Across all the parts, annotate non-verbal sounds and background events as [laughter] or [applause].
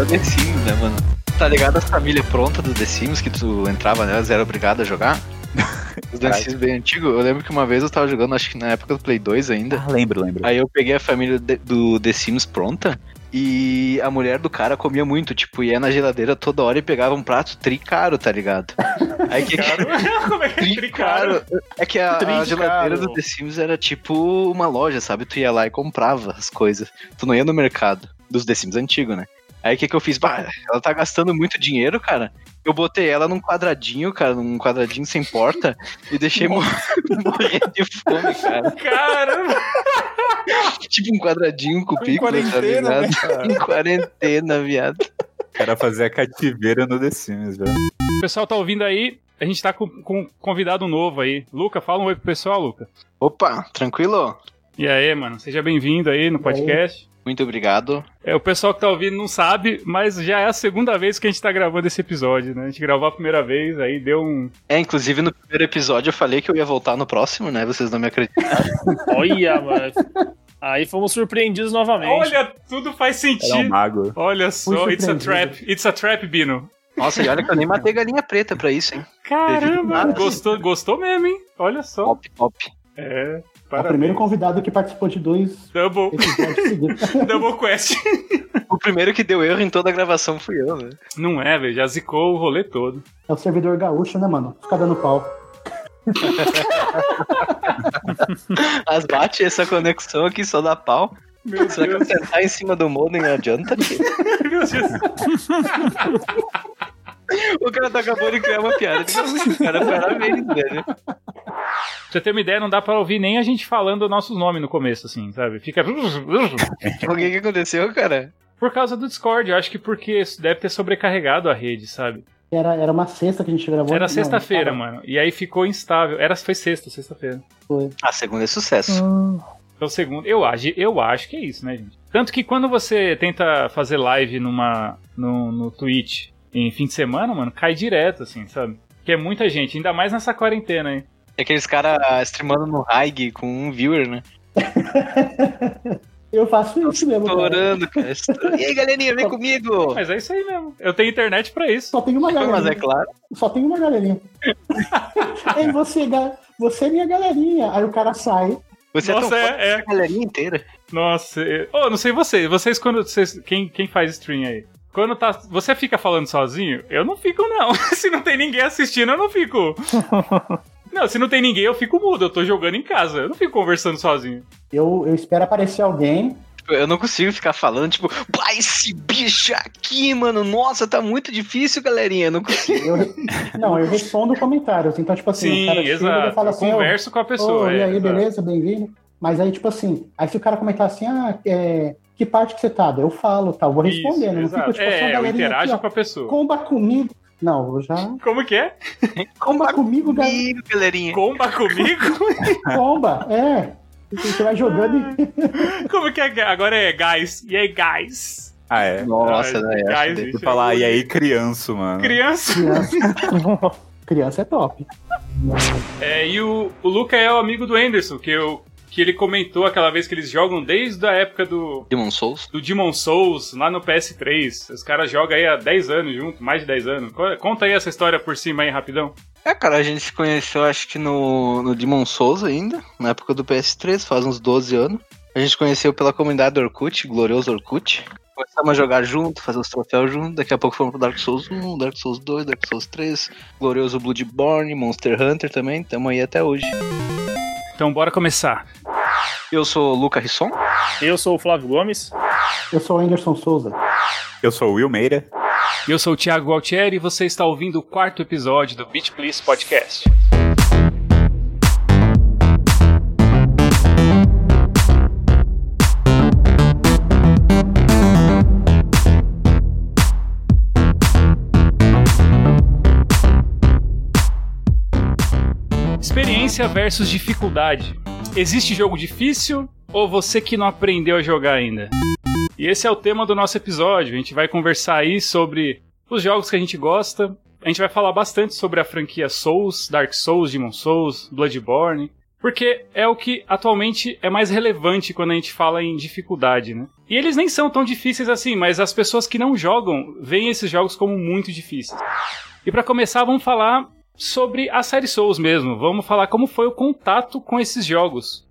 era The Sims, né, mano? Tá ligado a família pronta do The Sims que tu entrava nelas e era obrigado a jogar? [laughs] Os The Sims bem antigo. Eu lembro que uma vez eu tava jogando, acho que na época do Play 2 ainda. Ah, lembro, lembro. Aí eu peguei a família do The Sims pronta e a mulher do cara comia muito, tipo, ia na geladeira toda hora e pegava um prato tricaro, tá ligado? [laughs] Aí que [laughs] Como é que é tricaro? É que a, a geladeira do The Sims era tipo uma loja, sabe? Tu ia lá e comprava as coisas. Tu não ia no mercado dos The Sims antigos, né? Aí o que, que eu fiz? Bah, ela tá gastando muito dinheiro, cara. Eu botei ela num quadradinho, cara, num quadradinho sem porta e deixei mor- [laughs] morrer de fome, cara. Caramba! Tipo um quadradinho com pico, tá quarentena, né, ligado? cara? Em quarentena, viado. O cara fazia cativeiro no The Sims, velho. O pessoal tá ouvindo aí, a gente tá com, com um convidado novo aí. Luca, fala um oi pro pessoal, Luca. Opa, tranquilo? E aí, mano, seja bem-vindo aí no podcast. Muito obrigado. É, o pessoal que tá ouvindo não sabe, mas já é a segunda vez que a gente tá gravando esse episódio, né? A gente gravou a primeira vez, aí deu um. É, inclusive no primeiro episódio eu falei que eu ia voltar no próximo, né? Vocês não me acreditam. [laughs] Olha, mano. Aí fomos surpreendidos novamente. Olha, tudo faz Era um sentido. mago. Olha só, it's a trap. It's a trap, Bino. Nossa, e olha que eu nem matei galinha preta pra isso, hein? Caramba, gostou, gostou mesmo, hein? Olha só. Top, top. É. É o Parabéns. primeiro convidado que participou de dois Double, episódios seguidos. [laughs] double quest. O primeiro que deu erro em toda a gravação fui eu, né? Não é, velho, já zicou o rolê todo. É o servidor gaúcho, né, mano? Fica dando pau. [laughs] As bate essa conexão aqui só dá pau. Meu Será que eu Deus, sentar em cima do modem adianta? [laughs] meu Deus. [laughs] o cara tá acabou de criar uma piada. O cara parabéns, velho. Pra você ter uma ideia, não dá pra ouvir nem a gente falando nossos nomes no começo, assim, sabe? Fica. O que que aconteceu, cara? Por causa do Discord, eu acho que porque deve ter sobrecarregado a rede, sabe? Era, era uma sexta que a gente gravou. Era não, sexta-feira, mano. E aí ficou instável. Era, foi sexta, sexta-feira. Foi. A segunda é sucesso. Então, segundo, eu acho, eu acho que é isso, né, gente? Tanto que quando você tenta fazer live numa, no, no Twitch em fim de semana, mano, cai direto, assim, sabe? Que é muita gente, ainda mais nessa quarentena aí. É aqueles caras streamando no Haig com um viewer, né? [laughs] Eu faço isso mesmo, cara. Estourando, cara. estourando. E aí, galerinha, vem comigo! Mas é isso aí mesmo. Eu tenho internet pra isso. Só tem uma Mas é galerinha. claro. Só tem uma galerinha. [laughs] Ei, você, você é minha galerinha. Aí o cara sai. Você Nossa, é tão é, é. a galerinha inteira. Nossa, eu... oh, não sei vocês. Vocês quando. Vocês, quem, quem faz stream aí? Quando tá. Você fica falando sozinho? Eu não fico, não. [laughs] se não tem ninguém assistindo, eu não fico. [laughs] não, se não tem ninguém, eu fico mudo. Eu tô jogando em casa. Eu não fico conversando sozinho. Eu, eu espero aparecer alguém. Tipo, Eu não consigo ficar falando, tipo, pá, esse bicho aqui, mano, nossa, tá muito difícil, galerinha. Eu não consigo. Eu, não, eu respondo comentários. Então, tipo assim, Sim, o cara chega e exato. fala eu assim, ô, converso com a pessoa. E é, aí, exato. beleza, bem-vindo. Mas aí, tipo assim, aí se o cara comentar assim, ah, é, que parte que você tá? Daí Eu falo, tá? Eu vou Isso, respondendo. Não exato. fico, tipo, só a é, eu interajo aqui, com a pessoa. comba comigo. Não, eu já. Como que é? [laughs] Comba comigo. Comigo, galerinha. Comba comigo? [laughs] Comba, é. Você vai jogando e. [laughs] Como que é? Agora é guys. E aí, guys? Ah, é. Nossa, né? guys, acho que- falar, e aí, criança, mano? Criança. Criança. Criança é top. É, e o, o Luca é o amigo do Anderson, que, eu, que ele comentou aquela vez que eles jogam desde a época do, Demon Souls? do Demon Souls, lá no PS3. Os caras jogam aí há 10 anos junto, mais de 10 anos. Co- Conta aí essa história por cima aí, rapidão. É, cara, a gente se conheceu, acho que no, no Demon Souls ainda, na época do PS3, faz uns 12 anos. A gente se conheceu pela comunidade do Orkut, glorioso Orkut. Começamos a jogar junto, fazer os troféus junto. Daqui a pouco fomos pro Dark Souls 1, Dark Souls 2, Dark Souls 3, glorioso Bloodborne, Monster Hunter também. Tamo aí até hoje. Então, bora começar. Eu sou o Luca Risson. Eu sou o Flávio Gomes. Eu sou o Anderson Souza. Eu sou o Will Meira. Eu sou o Thiago Altieri e você está ouvindo o quarto episódio do Beat Please Podcast. Experiência versus dificuldade. Existe jogo difícil ou você que não aprendeu a jogar ainda? E esse é o tema do nosso episódio. A gente vai conversar aí sobre os jogos que a gente gosta. A gente vai falar bastante sobre a franquia Souls, Dark Souls, Demon Souls, Bloodborne. Porque é o que atualmente é mais relevante quando a gente fala em dificuldade, né? E eles nem são tão difíceis assim, mas as pessoas que não jogam veem esses jogos como muito difíceis. E para começar, vamos falar sobre a série Souls mesmo. Vamos falar como foi o contato com esses jogos.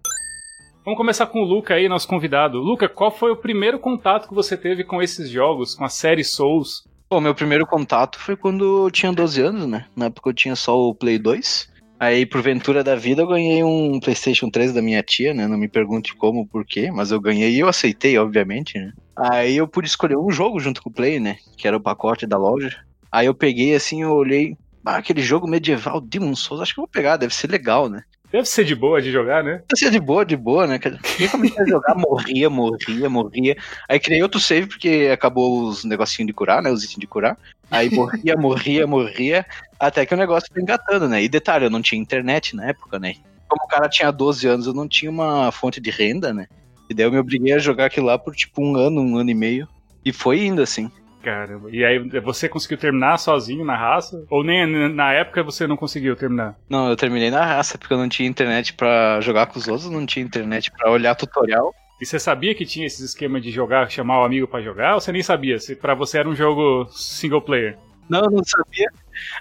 Vamos começar com o Luca aí, nosso convidado. Luca, qual foi o primeiro contato que você teve com esses jogos, com a série Souls? Bom, meu primeiro contato foi quando eu tinha 12 anos, né? Na época eu tinha só o Play 2. Aí, por ventura da vida, eu ganhei um PlayStation 3 da minha tia, né? Não me pergunte como, por quê, mas eu ganhei e eu aceitei, obviamente, né? Aí eu pude escolher um jogo junto com o Play, né? Que era o pacote da loja. Aí eu peguei assim, eu olhei, ah, aquele jogo medieval Demon Souls, acho que eu vou pegar, deve ser legal, né? Deve ser de boa de jogar, né? Deve ser de boa, de boa, né? Eu comecei a jogar, morria, morria, morria. Aí criei outro save, porque acabou os negocinhos de curar, né? Os itens de curar. Aí morria, morria, morria, até que o negócio foi engatando, né? E detalhe, eu não tinha internet na época, né? Como o cara tinha 12 anos, eu não tinha uma fonte de renda, né? E daí eu me obriguei a jogar aquilo lá por tipo um ano, um ano e meio. E foi indo assim. Caramba. E aí você conseguiu terminar sozinho na raça? Ou nem na época você não conseguiu terminar? Não, eu terminei na raça porque eu não tinha internet pra jogar com os outros, não tinha internet pra olhar tutorial. E você sabia que tinha esse esquema de jogar, chamar o amigo pra jogar, ou você nem sabia? Se pra você era um jogo single player? Não, eu não sabia.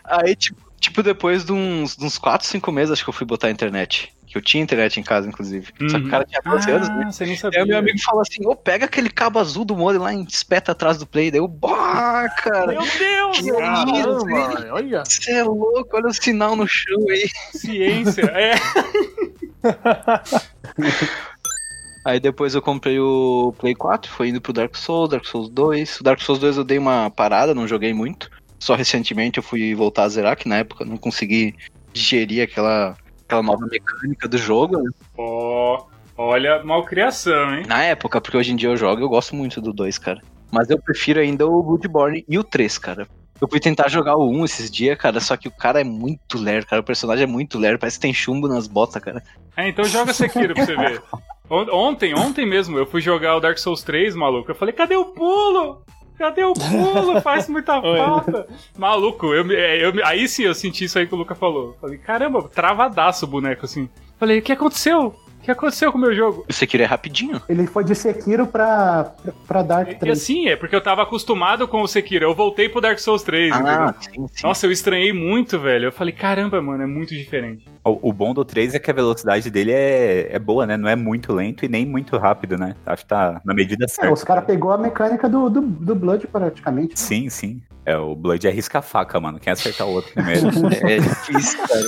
Aí, tipo, tipo depois de uns, de uns 4, 5 meses, acho que eu fui botar a internet. Que eu tinha internet em casa, inclusive. Só que o cara tinha 12 ah, anos, né? Você nem sabia. Aí o meu amigo falou assim: ô, pega aquele cabo azul do modem lá e espeta atrás do play. Daí eu, bah, cara. Meu Deus! Que Caramba, olha. Você é louco, olha o sinal no chão aí. Ciência, é. [laughs] Aí depois eu comprei o Play 4, foi indo pro Dark Souls, Dark Souls 2. O Dark Souls 2 eu dei uma parada, não joguei muito. Só recentemente eu fui voltar a zerar, que na época eu não consegui digerir aquela, aquela nova mecânica do jogo. né? Ó, olha, malcriação, hein? Na época, porque hoje em dia eu jogo, eu gosto muito do 2, cara. Mas eu prefiro ainda o Bloodborne e o 3, cara. Eu fui tentar jogar o 1 esses dias, cara, só que o cara é muito lerdo, cara. O personagem é muito lerdo, parece que tem chumbo nas botas, cara. É, então joga Sekiro pra você ver. [laughs] On- Ontem, ontem mesmo, eu fui jogar o Dark Souls 3, maluco. Eu falei, cadê o pulo? Cadê o pulo? Faz muita [laughs] falta. Maluco, eu, é, eu, aí sim eu senti isso aí que o Luca falou. Falei, caramba, travadaço o boneco assim. Falei, o que aconteceu? O que aconteceu com o meu jogo? O Sekiro é rapidinho. Ele foi de Sekiro pra, pra Dark E 3. assim, é porque eu tava acostumado com o Sekiro. Eu voltei pro Dark Souls 3, Ah, entendeu? sim, sim. Nossa, eu estranhei muito, velho. Eu falei, caramba, mano, é muito diferente. O, o bom do 3 é que a velocidade dele é, é boa, né? Não é muito lento e nem muito rápido, né? Acho que tá na medida É, certa. os caras pegou a mecânica do, do, do Blood praticamente. Sim, sim. É, o Blood é risca-faca, mano. Quem acertar o outro primeiro. [laughs] É difícil, cara.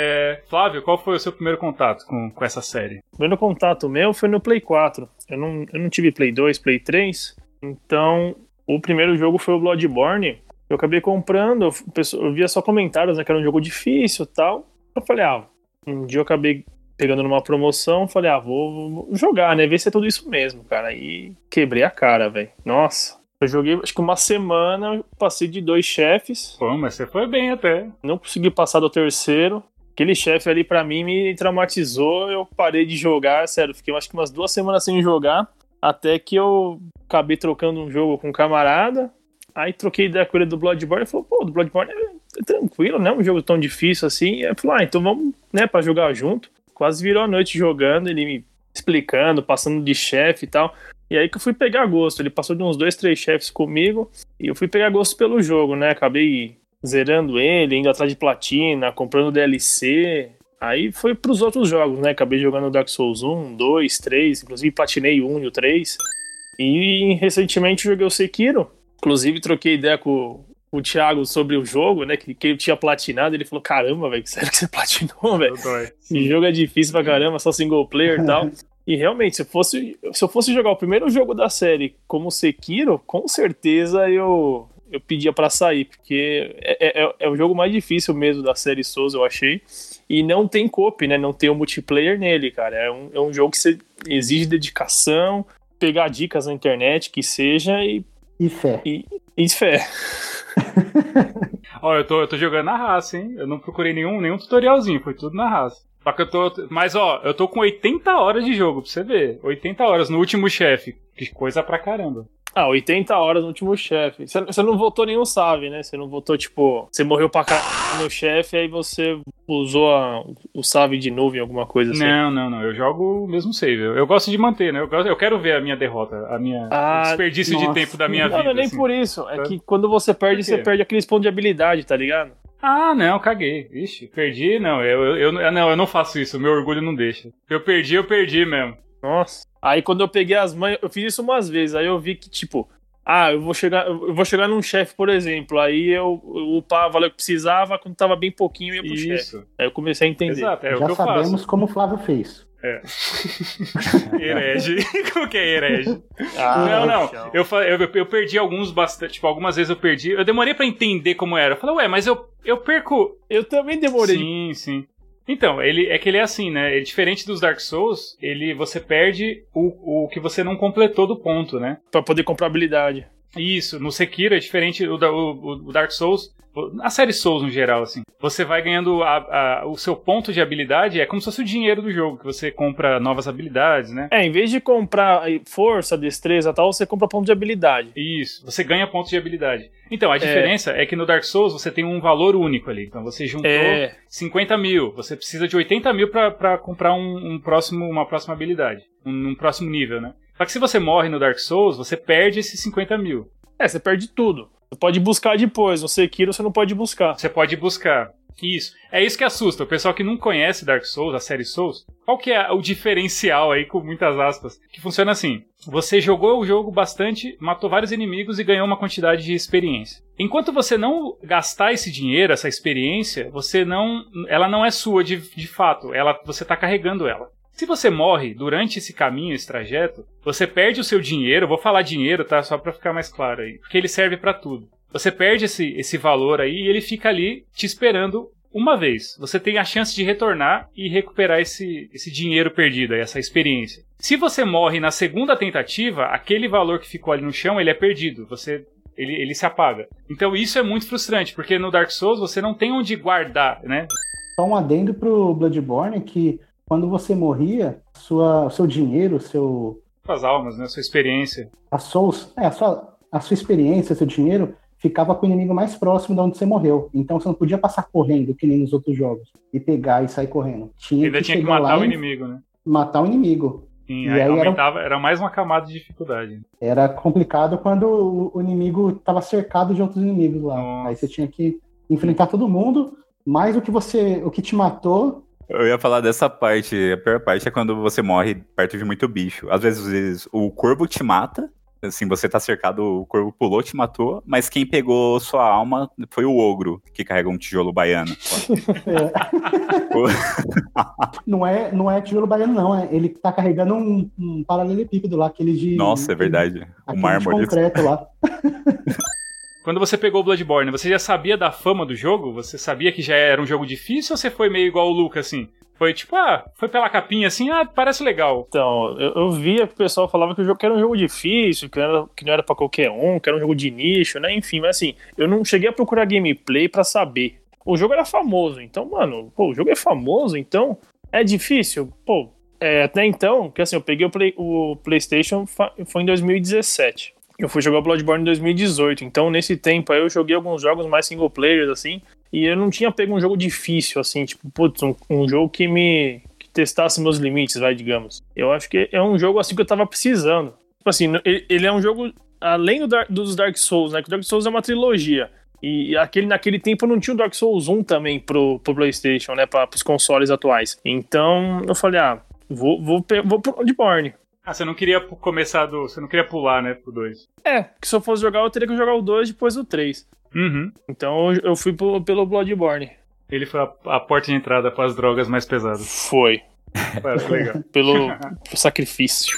É, Flávio, qual foi o seu primeiro contato com, com essa série? O primeiro contato meu foi no Play 4. Eu não, eu não tive Play 2, Play 3. Então, o primeiro jogo foi o Bloodborne. Eu acabei comprando, eu, via só comentários, né, que era um jogo difícil e tal. Eu falei, ah, um dia eu acabei pegando numa promoção, falei, ah, vou, vou jogar, né, ver se é tudo isso mesmo, cara. E quebrei a cara, velho. Nossa. Eu joguei, acho que uma semana, passei de dois chefes. Pô, mas você foi bem até. Não consegui passar do terceiro. Aquele chefe ali pra mim me traumatizou. Eu parei de jogar, sério. Fiquei acho que umas duas semanas sem jogar. Até que eu acabei trocando um jogo com um camarada. Aí troquei com ele do Bloodborne. Ele falou, pô, do Bloodborne é tranquilo, não é um jogo tão difícil assim. E eu falei, ah, então vamos, né, pra jogar junto. Quase virou a noite jogando, ele me explicando, passando de chefe e tal. E aí que eu fui pegar gosto. Ele passou de uns dois, três chefes comigo. E eu fui pegar gosto pelo jogo, né? Acabei zerando ele, indo atrás de platina, comprando DLC. Aí foi pros outros jogos, né? Acabei jogando Dark Souls 1, 2, 3, inclusive platinei o 1 e o 3. E recentemente joguei o Sekiro. Inclusive troquei ideia com, o Thiago sobre o jogo, né? Que, que eu tinha platinado. Ele falou: Caramba, velho, sério que você platinou, velho? Esse jogo é difícil pra caramba, só single player e tal. [laughs] E realmente, se fosse, se eu fosse jogar o primeiro jogo da série como Sekiro, com certeza eu, eu pedia pra sair, porque é, é, é o jogo mais difícil mesmo da série Souls, eu achei. E não tem coop, né? Não tem o multiplayer nele, cara. É um, é um jogo que você exige dedicação, pegar dicas na internet, que seja, e, E fé. e fé. [laughs] Ó, eu tô, eu tô jogando na raça, hein? Eu não procurei nenhum, nenhum tutorialzinho, foi tudo na raça. Só que eu tô. Mas ó, eu tô com 80 horas de jogo, pra você ver. 80 horas no último chefe. Que coisa pra caramba. Ah, 80 horas no último chefe. Você, não votou nenhum save, né? Você não votou, tipo, você morreu pra caralho no chefe, aí você usou a- o save de novo em alguma coisa assim. Não, não, não. Eu jogo o mesmo save. Eu, eu gosto de manter, né? Eu, gosto- eu quero ver a minha derrota, a minha Ah, desperdício de nossa. tempo da minha [laughs] Não, vida. não é nem assim. por isso. É Tá. que quando você perde, você perde aqueles pontos de habilidade, tá ligado? Ah, não, caguei. Ixi, perdi, não. Eu, eu, eu- não, eu não faço isso. Meu orgulho não deixa. Eu perdi, eu perdi mesmo. Nossa. Aí quando eu peguei as mães, eu fiz isso umas vezes. Aí eu vi que, tipo, ah, eu vou chegar, eu vou chegar num chefe, por exemplo. Aí eu, eu upava o que precisava, quando tava bem pouquinho, eu ia pro chefe. Aí eu comecei a entender. Exato, é o Já que eu sabemos faço. como o Flávio fez. [laughs] Herege. [laughs] Como que é herege? Ah, não, não. Eu, eu, eu perdi alguns bastante. Tipo, algumas vezes eu perdi. Eu demorei pra entender como era. Eu falei, ué, mas eu, eu perco. Eu também demorei. Sim, sim. Então, ele é que ele é assim, né? Ele, diferente dos Dark Souls, ele você perde o, o que você não completou do ponto, né? Pra poder comprar habilidade. Isso, no Sekiro é diferente o, o, o Dark Souls, a série Souls no geral, assim. Você vai ganhando a- a- o seu ponto de habilidade, é como se fosse o dinheiro do jogo, que você compra novas habilidades, né? É, em vez de comprar força, destreza e tal, você compra ponto de habilidade. Isso, você ganha pontos de habilidade. Então, a diferença é que no Dark Souls você tem um valor único ali. Então você juntou É. 50 mil, você precisa de 80 mil pra, pra comprar um, um próximo, uma próxima habilidade, um, um próximo nível, né? Só que se você morre no Dark Souls, você perde esses 50 mil. É, você perde tudo. Você pode buscar depois. No Sekiro você não pode buscar. Você pode buscar. Isso. É isso que assusta. O pessoal que não conhece Dark Souls, a série Souls, qual que é o diferencial aí, com muitas aspas? Que funciona assim. Você jogou o jogo bastante, matou vários inimigos e ganhou uma quantidade de experiência. Enquanto você não gastar esse dinheiro, essa experiência, você não. Ela não é sua de, de fato. Ela, você está carregando ela. Se você morre durante esse caminho, esse trajeto, você perde o seu dinheiro. Vou falar dinheiro, tá? Só pra ficar mais claro aí. Porque ele serve pra tudo. Você perde esse, esse valor aí e ele fica ali te esperando uma vez. Você tem a chance de retornar e recuperar esse, esse dinheiro perdido, essa experiência. Se você morre na segunda tentativa, aquele valor que ficou ali no chão, ele é perdido. Você ele, ele se apaga. Então isso é muito frustrante, porque no Dark Souls você não tem onde guardar, né? Só um adendo pro Bloodborne que quando você morria, sua, o seu dinheiro, seu, Suas almas, né? Sua experiência. a, souls, é, a, sua, a sua experiência, seu dinheiro, ficava com o inimigo mais próximo de onde você morreu. Então você não podia passar correndo, que nem nos outros jogos, e pegar e sair correndo. Tinha Ainda que tinha que matar o inimigo, né? matar o inimigo. Sim, E aí aí era- aumentava, era... mais uma camada de dificuldade. Era complicado quando o, o inimigo estava cercado de outros inimigos lá. Nossa. Aí você tinha que enfrentar todo mundo, mais o que você, o que te matou, Eu ia falar dessa parte. A pior parte é quando você morre perto de muito bicho. Às vezes o corvo te mata. Assim, você tá cercado, o corvo pulou, te matou, mas quem pegou sua alma foi o ogro, que carrega um tijolo baiano. [laughs] não é, não é tijolo baiano, não. É, ele tá carregando um, um paralelepípedo lá, aquele de. Nossa, é verdade. O Aquele mármore. concreto lá. [laughs] Quando você pegou o Bloodborne, você já sabia da fama do jogo? Você sabia que já era um jogo difícil ou você foi meio igual o Luca, assim? Foi tipo, ah, foi pela capinha assim, ah, parece legal. Então, eu, eu via que o pessoal falava que o jogo que era um jogo difícil, que, era, que não era pra qualquer um, que era um jogo de nicho, né? Enfim, mas assim, eu não cheguei a procurar gameplay pra saber. O jogo era famoso, então, mano, pô, o jogo é famoso, então é difícil. Pô, é, até então, que assim, eu peguei o, Play- o PlayStation foi em 2017. Eu fui jogar Bloodborne em 2018, então nesse tempo aí eu joguei alguns jogos mais single players, assim, e eu não tinha pego um jogo difícil, assim, tipo, putz, um, um jogo que me que testasse meus limites, vai, digamos. Eu acho que é um jogo assim que eu tava precisando. Tipo assim, ele, ele é um jogo além do dos Dark Souls, né? Que o Dark Souls é uma trilogia. E aquele, naquele tempo não tinha o Dark Souls 1 também pro, pro PlayStation, né? Para os consoles atuais. Então eu falei, ah, vou, vou, vou pro Bloodborne. Ah, você não queria começar do. Você não queria pular, né, pro 2. É, que se eu fosse jogar, eu teria que jogar o 2 depois o 3. Uhum. Então eu, fui pro- pelo Bloodborne. Ele foi a, a porta de entrada para as drogas mais pesadas. Foi. Parece legal. [laughs] Pelo sacrifício.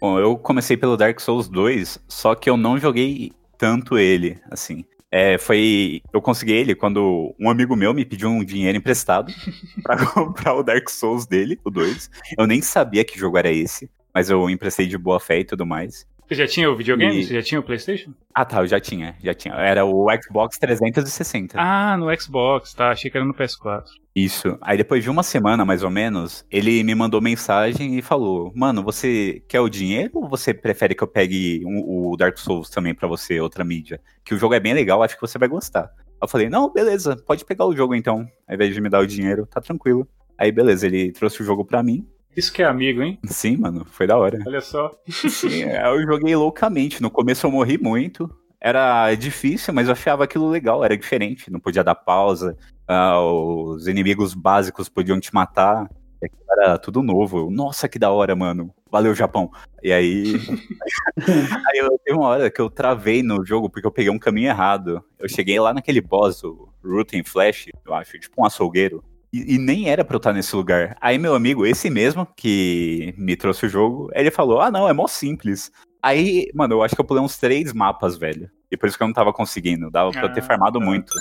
Bom, eu comecei pelo Dark Souls 2, só que eu não joguei tanto ele, assim. É, foi. Eu consegui ele quando um amigo meu me pediu um dinheiro emprestado [laughs] pra comprar o Dark Souls dele, o 2. Eu nem sabia que jogo era esse, mas eu emprestei de boa fé e tudo mais. Você já tinha o videogame? E- Você já tinha o PlayStation? Ah, tá, eu já tinha, já tinha. Era o Xbox 360. Ah, no Xbox, tá. Achei que era no PS4. Isso. Aí depois de uma semana, mais ou menos, ele me mandou mensagem e falou: Mano, você quer o dinheiro ou você prefere que eu pegue um- o Dark Souls também pra você, outra mídia? Que o jogo é bem legal, acho que você vai gostar. Eu falei: Não, beleza, pode pegar o jogo então. Ao invés de me dar o dinheiro, tá tranquilo. Aí beleza, ele trouxe o jogo pra mim. Isso que é amigo, hein? Sim, mano, foi da hora. Olha só. Sim, eu joguei loucamente. No começo eu morri muito. Era difícil, mas eu achava aquilo legal, era diferente. Não podia dar pausa. ah, os inimigos básicos podiam te matar. aquilo Era tudo novo. Eu, Nossa, que da hora, mano. Valeu, Japão. E aí. [laughs] aí eu teve uma hora que eu travei no jogo porque eu peguei um caminho errado. Eu cheguei lá naquele boss, o Root and Flash, eu acho, tipo um açougueiro. E, e nem era pra eu estar nesse lugar. Aí meu amigo, esse mesmo, que me trouxe o jogo, ele falou: Ah, não, é mó simples. Aí, mano, eu acho que eu pulei uns três mapas, velho. E por isso que eu não tava conseguindo. Dava pra eu ter Ah, farmado tá. muito.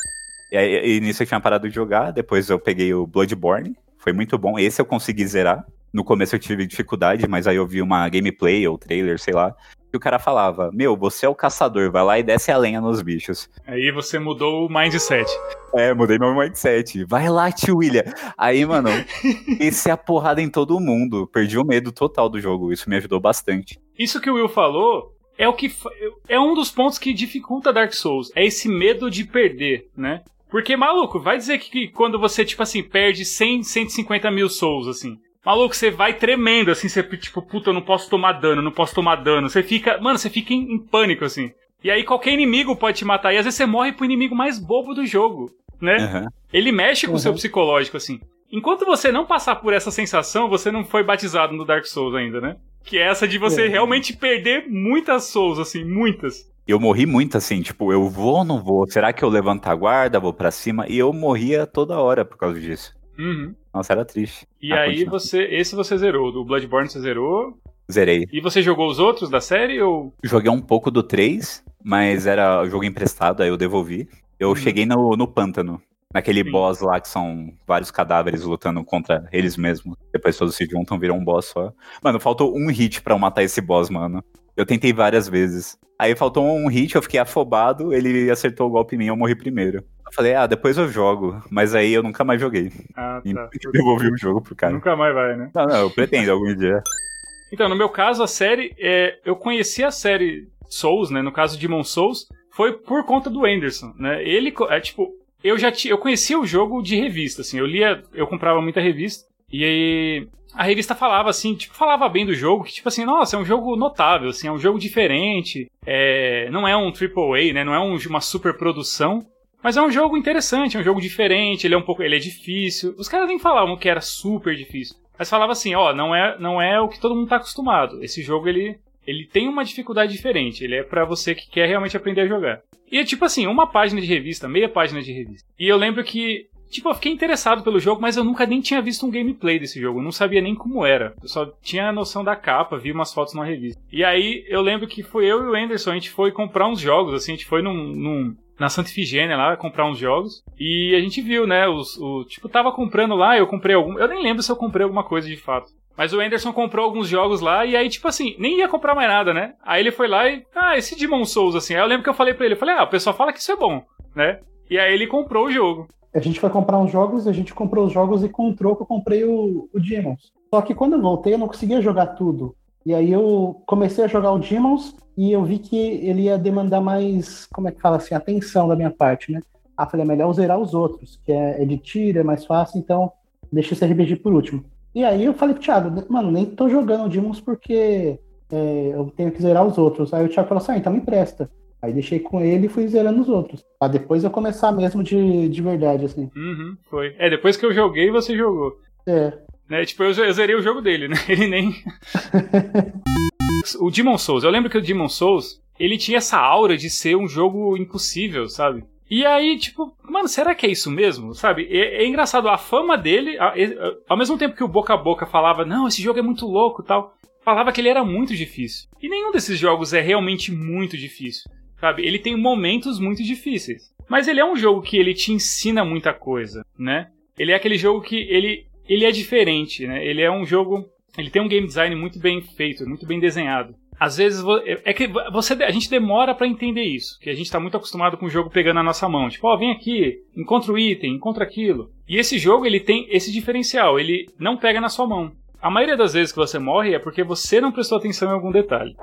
E aí, e nisso eu tinha parado de jogar. Depois eu peguei o Bloodborne. Foi muito bom. Esse eu consegui zerar. No começo eu tive dificuldade, mas aí eu vi uma gameplay ou trailer, sei lá. Que o cara falava: Meu, você é o caçador, vai lá e desce a lenha nos bichos. Aí você mudou o mindset. É, mudei meu mindset. Vai lá, tio William. Aí, mano, [laughs] esse é a porrada em todo mundo. Perdi o medo total do jogo. Isso me ajudou bastante. Isso que o Will falou é o que é um dos pontos que dificulta Dark Souls, é esse medo de perder, né? Porque, maluco, vai dizer que, que quando você, tipo assim, perde 100, 150 mil souls, assim. Maluco, você vai tremendo, assim, você, tipo, puta, eu não posso tomar dano, não posso tomar dano. Você fica, mano, você fica em, em pânico, assim. E aí qualquer inimigo pode te matar, e às vezes você morre pro inimigo mais bobo do jogo, né? Aham. Ele mexe com o Uhum. seu psicológico, assim. Enquanto você não passar por essa sensação, você não foi batizado no Dark Souls ainda, né? Que é essa de você É. realmente perder muitas souls, assim, muitas. Eu morri muito assim, tipo, eu vou ou não vou? Será que eu levanto a guarda, vou pra cima? E eu morria toda hora por causa disso. Uhum. Nossa, era triste. E Ah, aí continua. você. Esse você zerou. Do Bloodborne você zerou. Zerei. E você jogou os outros da série ou. Joguei um pouco do 3, mas era o jogo emprestado, aí eu devolvi. Eu Uhum. cheguei no, no pântano. Naquele Sim. boss lá que são vários cadáveres lutando contra eles mesmos. Depois todos se juntam, viram um boss só. Mano, faltou um hit pra matar esse boss, mano. Eu tentei várias vezes. Aí faltou um hit, eu fiquei afobado, ele acertou o golpe em mim, eu morri primeiro. Eu falei, ah, depois eu jogo. Mas aí eu nunca mais joguei. Ah, E tá. [laughs] devolvi o jogo pro cara. Nunca mais vai, né? Não, não, eu pretendo algum dia. Então, no meu caso, a série. É... Eu conheci a série Souls, né? No caso Demon Souls, foi por conta do Anderson, né? Ele. É tipo. Eu já tinha. Eu conhecia o jogo de revista, assim. Eu lia. Eu comprava muita revista. E aí. A revista falava assim, tipo, falava bem do jogo, que tipo assim, nossa, é um jogo notável, assim, é um jogo diferente, é, não é um AAA, né, não é um- uma super produção, mas é um jogo interessante, é um jogo diferente, ele é um pouco, ele é difícil. Os caras nem falavam que era super difícil, mas falava assim, ó, não é, não é o que todo mundo tá acostumado. Esse jogo ele ele tem uma dificuldade diferente, ele é pra você que quer realmente aprender a jogar. E é tipo assim, uma página de revista, meia página de revista. E eu lembro que Tipo, eu fiquei interessado pelo jogo, mas eu nunca nem tinha visto um gameplay desse jogo. Eu não sabia nem como era. Eu só tinha a noção da capa, vi umas fotos na revista. E aí eu lembro que foi eu e o Anderson, a gente foi comprar uns jogos, assim, a gente foi num, num- na Santa Ifigênia lá comprar uns jogos. E a gente viu, né? Os, o, tipo, tava comprando lá, eu comprei algum. Eu nem lembro se eu comprei alguma coisa de fato. Mas o Anderson comprou alguns jogos lá e aí, tipo assim, nem ia comprar mais nada, né? Aí ele foi lá e. Ah, esse Demon Souls, assim. Aí eu lembro que eu falei pra ele, eu falei, ah, o pessoal fala que isso é bom, né? E aí ele comprou o jogo. A gente foi comprar uns jogos, a gente comprou os jogos e com troco eu comprei o, o Demons. Só que quando eu voltei, eu não conseguia jogar tudo. E aí eu comecei a jogar o Demons e eu vi que ele ia demandar mais, como é que fala assim, atenção da minha parte, né? Ah, falei, é melhor zerar os outros, que é, é de tiro, é mais fácil, então deixa esse RPG por último. E aí eu falei pro Thiago, mano, nem tô jogando o Demons porque é, eu tenho que zerar os outros. Aí o Thiago falou assim, ah, então me empresta. Aí deixei com ele e fui zerando os outros. Pra depois eu começar mesmo de, de verdade, assim. Uhum, foi. É, depois que eu joguei, você jogou. É. Né? Tipo, eu, eu zerei o jogo dele, né? [laughs] Ele nem. [laughs] o Demon Souls, eu lembro que o Demon Souls, ele tinha essa aura de ser um jogo impossível, sabe? E aí, tipo, mano, será que é isso mesmo? Sabe? É, é engraçado, a fama dele, a- a- ao mesmo tempo que o boca a boca falava, não, esse jogo é muito louco e tal, falava que ele era muito difícil. E nenhum desses jogos é realmente muito difícil, sabe? Ele tem momentos muito difíceis. Mas ele é um jogo que ele te ensina muita coisa, né? Ele é aquele jogo que ele, ele é diferente, né? Ele é um jogo. Ele tem um game design muito bem feito, muito bem desenhado. às vezes vo- é que você a gente demora pra entender isso, que a gente tá muito acostumado com o jogo pegando na nossa mão, tipo, ó, vem aqui, encontra o item, encontra aquilo. E esse jogo ele tem esse diferencial, ele não pega na sua mão. A maioria das vezes que você morre é porque você não prestou atenção em algum detalhe.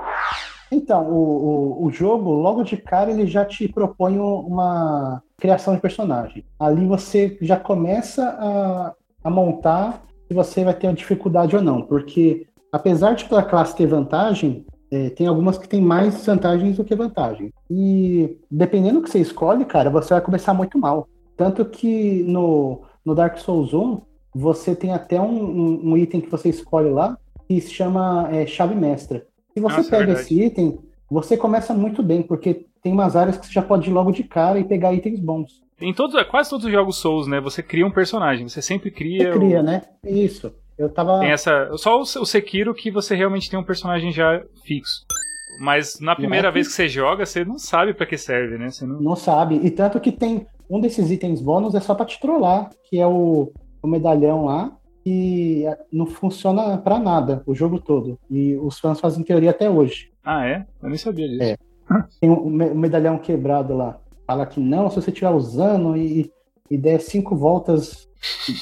Então, o, o, o jogo, logo de cara, ele já te propõe um- uma criação de personagem. Ali você já começa a, a montar se você vai ter dificuldade ou não. Porque, apesar de cada classe ter vantagem, é, tem algumas que têm mais vantagens do que vantagem. E dependendo do que você escolhe, cara, você vai começar muito mal. Tanto que no, no Dark Souls 1, você tem até um, um- um item que você escolhe lá que se chama é, chave mestra. Se você Nossa, é pega verdade. esse item, você começa muito bem, porque tem umas áreas que você já pode ir logo de cara e pegar itens bons. Em todos, quase todos os jogos Souls, né, você cria um personagem, você sempre cria. Você o- cria, né? Isso. Eu tava. Tem essa. Só o o Sekiro que você realmente tem um personagem já fixo. Mas na primeira que- vez que você joga, você não sabe pra que serve, né? Você não... Não sabe. E tanto que tem um desses itens bônus é só pra te trollar, que é o, o medalhão lá, que não funciona pra nada o jogo todo. E os fãs fazem teoria até hoje. Ah, é? Eu nem sabia disso. É. Tem um, um medalhão quebrado lá. Fala que não, se você estiver usando e, e der cinco voltas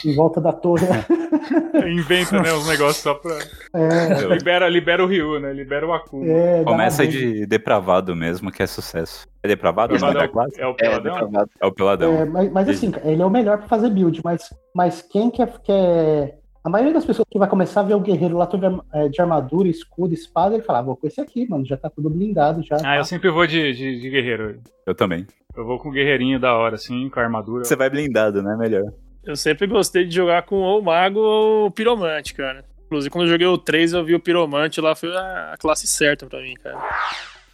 em volta da torre. [laughs] Inventa, né, os negócios só pra. É, Libera, libera o Ryu, né? Libera o Akuma. é, Começa de depravado mesmo, que é sucesso. É depravado o Depravado é, classe? o, é o É, peladão? depravado. É o peladão. É, mas, mas assim, ele é o melhor pra fazer build, mas, mas quem quer, quer. A maioria das pessoas que vai começar a ver o guerreiro lá todo de arma- é, de armadura, escudo, espada, ele fala, ah, vou com esse aqui, mano, já tá tudo blindado já. Ah, eu sempre vou de, de, de guerreiro. Eu também. Eu vou com o guerreirinho da hora, assim, com a armadura. Você vai blindado, né? Melhor. Eu sempre gostei de jogar com ou o mago ou o piromante, cara. Inclusive, quando eu joguei o 3, eu vi o piromante lá, foi a classe certa pra mim, cara.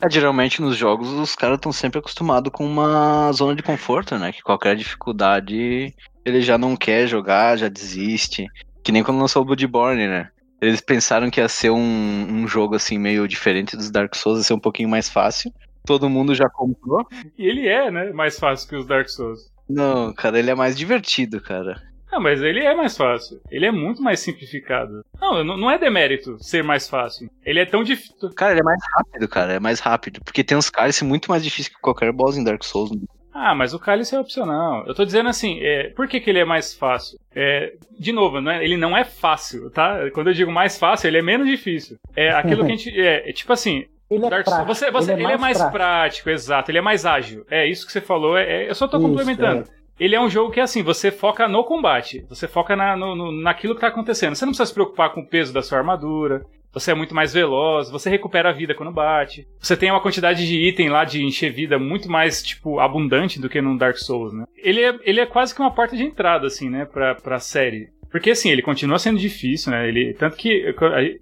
É, geralmente nos jogos os caras estão sempre acostumados com uma zona de conforto, né? Que qualquer dificuldade ele já não quer jogar, já desiste. Que nem quando lançou o Bloodborne, né? Eles pensaram que ia ser um, um jogo assim meio diferente dos Dark Souls, ia ser um pouquinho mais fácil. Todo mundo já comprou. E ele é, né? Mais fácil que os Dark Souls. Não, cara, ele é mais divertido, cara. Ah, mas ele é mais fácil. Ele é muito mais simplificado. Não, não é demérito ser mais fácil. Ele é tão difícil. Cara, ele é mais rápido, cara. É mais rápido. Porque tem uns cálices muito mais difíceis que qualquer boss em Dark Souls. Ah, mas o cálice é opcional. Eu tô dizendo assim, é, por que, que ele é mais fácil? É, de novo, não é- ele não é fácil, tá? Quando eu digo mais fácil, ele é menos difícil. É aquilo que a [laughs] gente. É, é tipo assim, Ele é Dark prático. Você, você, ele, é mais prático. prático. exato. Ele é mais ágil. É isso que você falou. É, é- eu só tô Isso, complementando. é. Ele é um jogo que, assim, você foca no combate. Você foca na, no, no- naquilo que tá acontecendo. Você não precisa se preocupar com o peso da sua armadura. Você é muito mais veloz. Você recupera a vida quando bate. Você tem uma quantidade de item lá de encher vida muito mais, tipo, abundante do que no Dark Souls, né? Ele é, ele é quase que uma porta de entrada, assim, né? Pra, pra série. Porque, assim, ele continua sendo difícil, né? Ele, tanto que eu,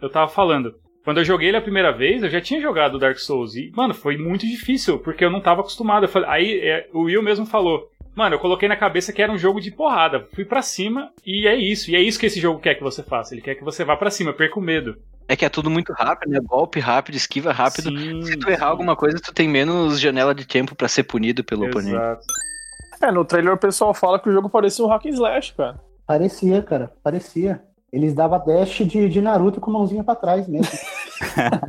eu tava falando. Quando eu joguei ele a primeira vez, eu já tinha jogado Dark Souls. E, mano, foi muito difícil, porque eu não tava acostumado. Falei- aí é, o Will mesmo falou. Mano, eu coloquei na cabeça que era um jogo de porrada. Fui pra cima e é isso. E é isso que esse jogo quer que você faça. Ele quer que você vá pra cima, perca o medo. É que é tudo muito rápido, né? Golpe rápido, esquiva rápido. Sim, Se tu errar sim. alguma coisa, tu tem menos janela de tempo pra ser punido pelo oponente. Exato. É, no trailer o pessoal fala que o jogo parecia um hack and slash, cara. Parecia, cara, parecia. Eles davam dash de, de Naruto com mãozinha pra trás mesmo.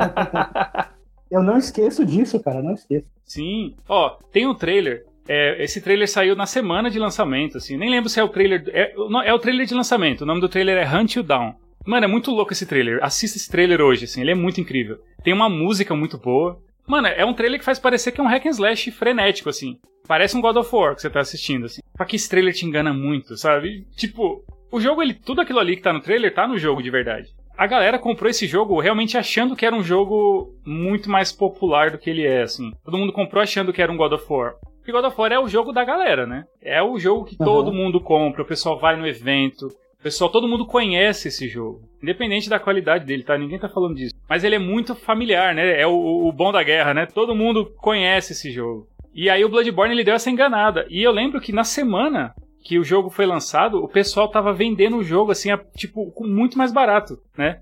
[laughs] eu não esqueço disso, cara, não esqueço. Sim. Ó, tem um trailer. É, esse trailer saiu na semana de lançamento, assim. Nem lembro se é o trailer. É, não, é o trailer de lançamento. O nome do trailer é Hunt You Down. Mano, é muito louco esse trailer. Assista esse trailer hoje, assim. Ele é muito incrível. Tem uma música muito boa. Mano, é um trailer que faz parecer que é um hack and slash frenético, assim. Parece um God of War que você tá assistindo, assim. Só que esse trailer te engana muito, sabe? Tipo, o jogo, ele, tudo aquilo ali que tá no trailer tá no jogo de verdade. A galera comprou esse jogo realmente achando que era um jogo muito mais popular do que ele é, assim. Todo mundo comprou achando que era um God of War. Porque God of War é o jogo da galera, né? É o jogo que Uhum. todo mundo compra, o pessoal vai no evento, o pessoal, todo mundo conhece esse jogo. Independente da qualidade dele, tá? Ninguém tá falando disso. Mas ele é muito familiar, né? É o, o bom da guerra, né? Todo mundo conhece esse jogo. E aí o Bloodborne ele deu essa enganada. E eu lembro que na semana que o jogo foi lançado, o pessoal tava vendendo o jogo assim, a- tipo, muito mais barato, né?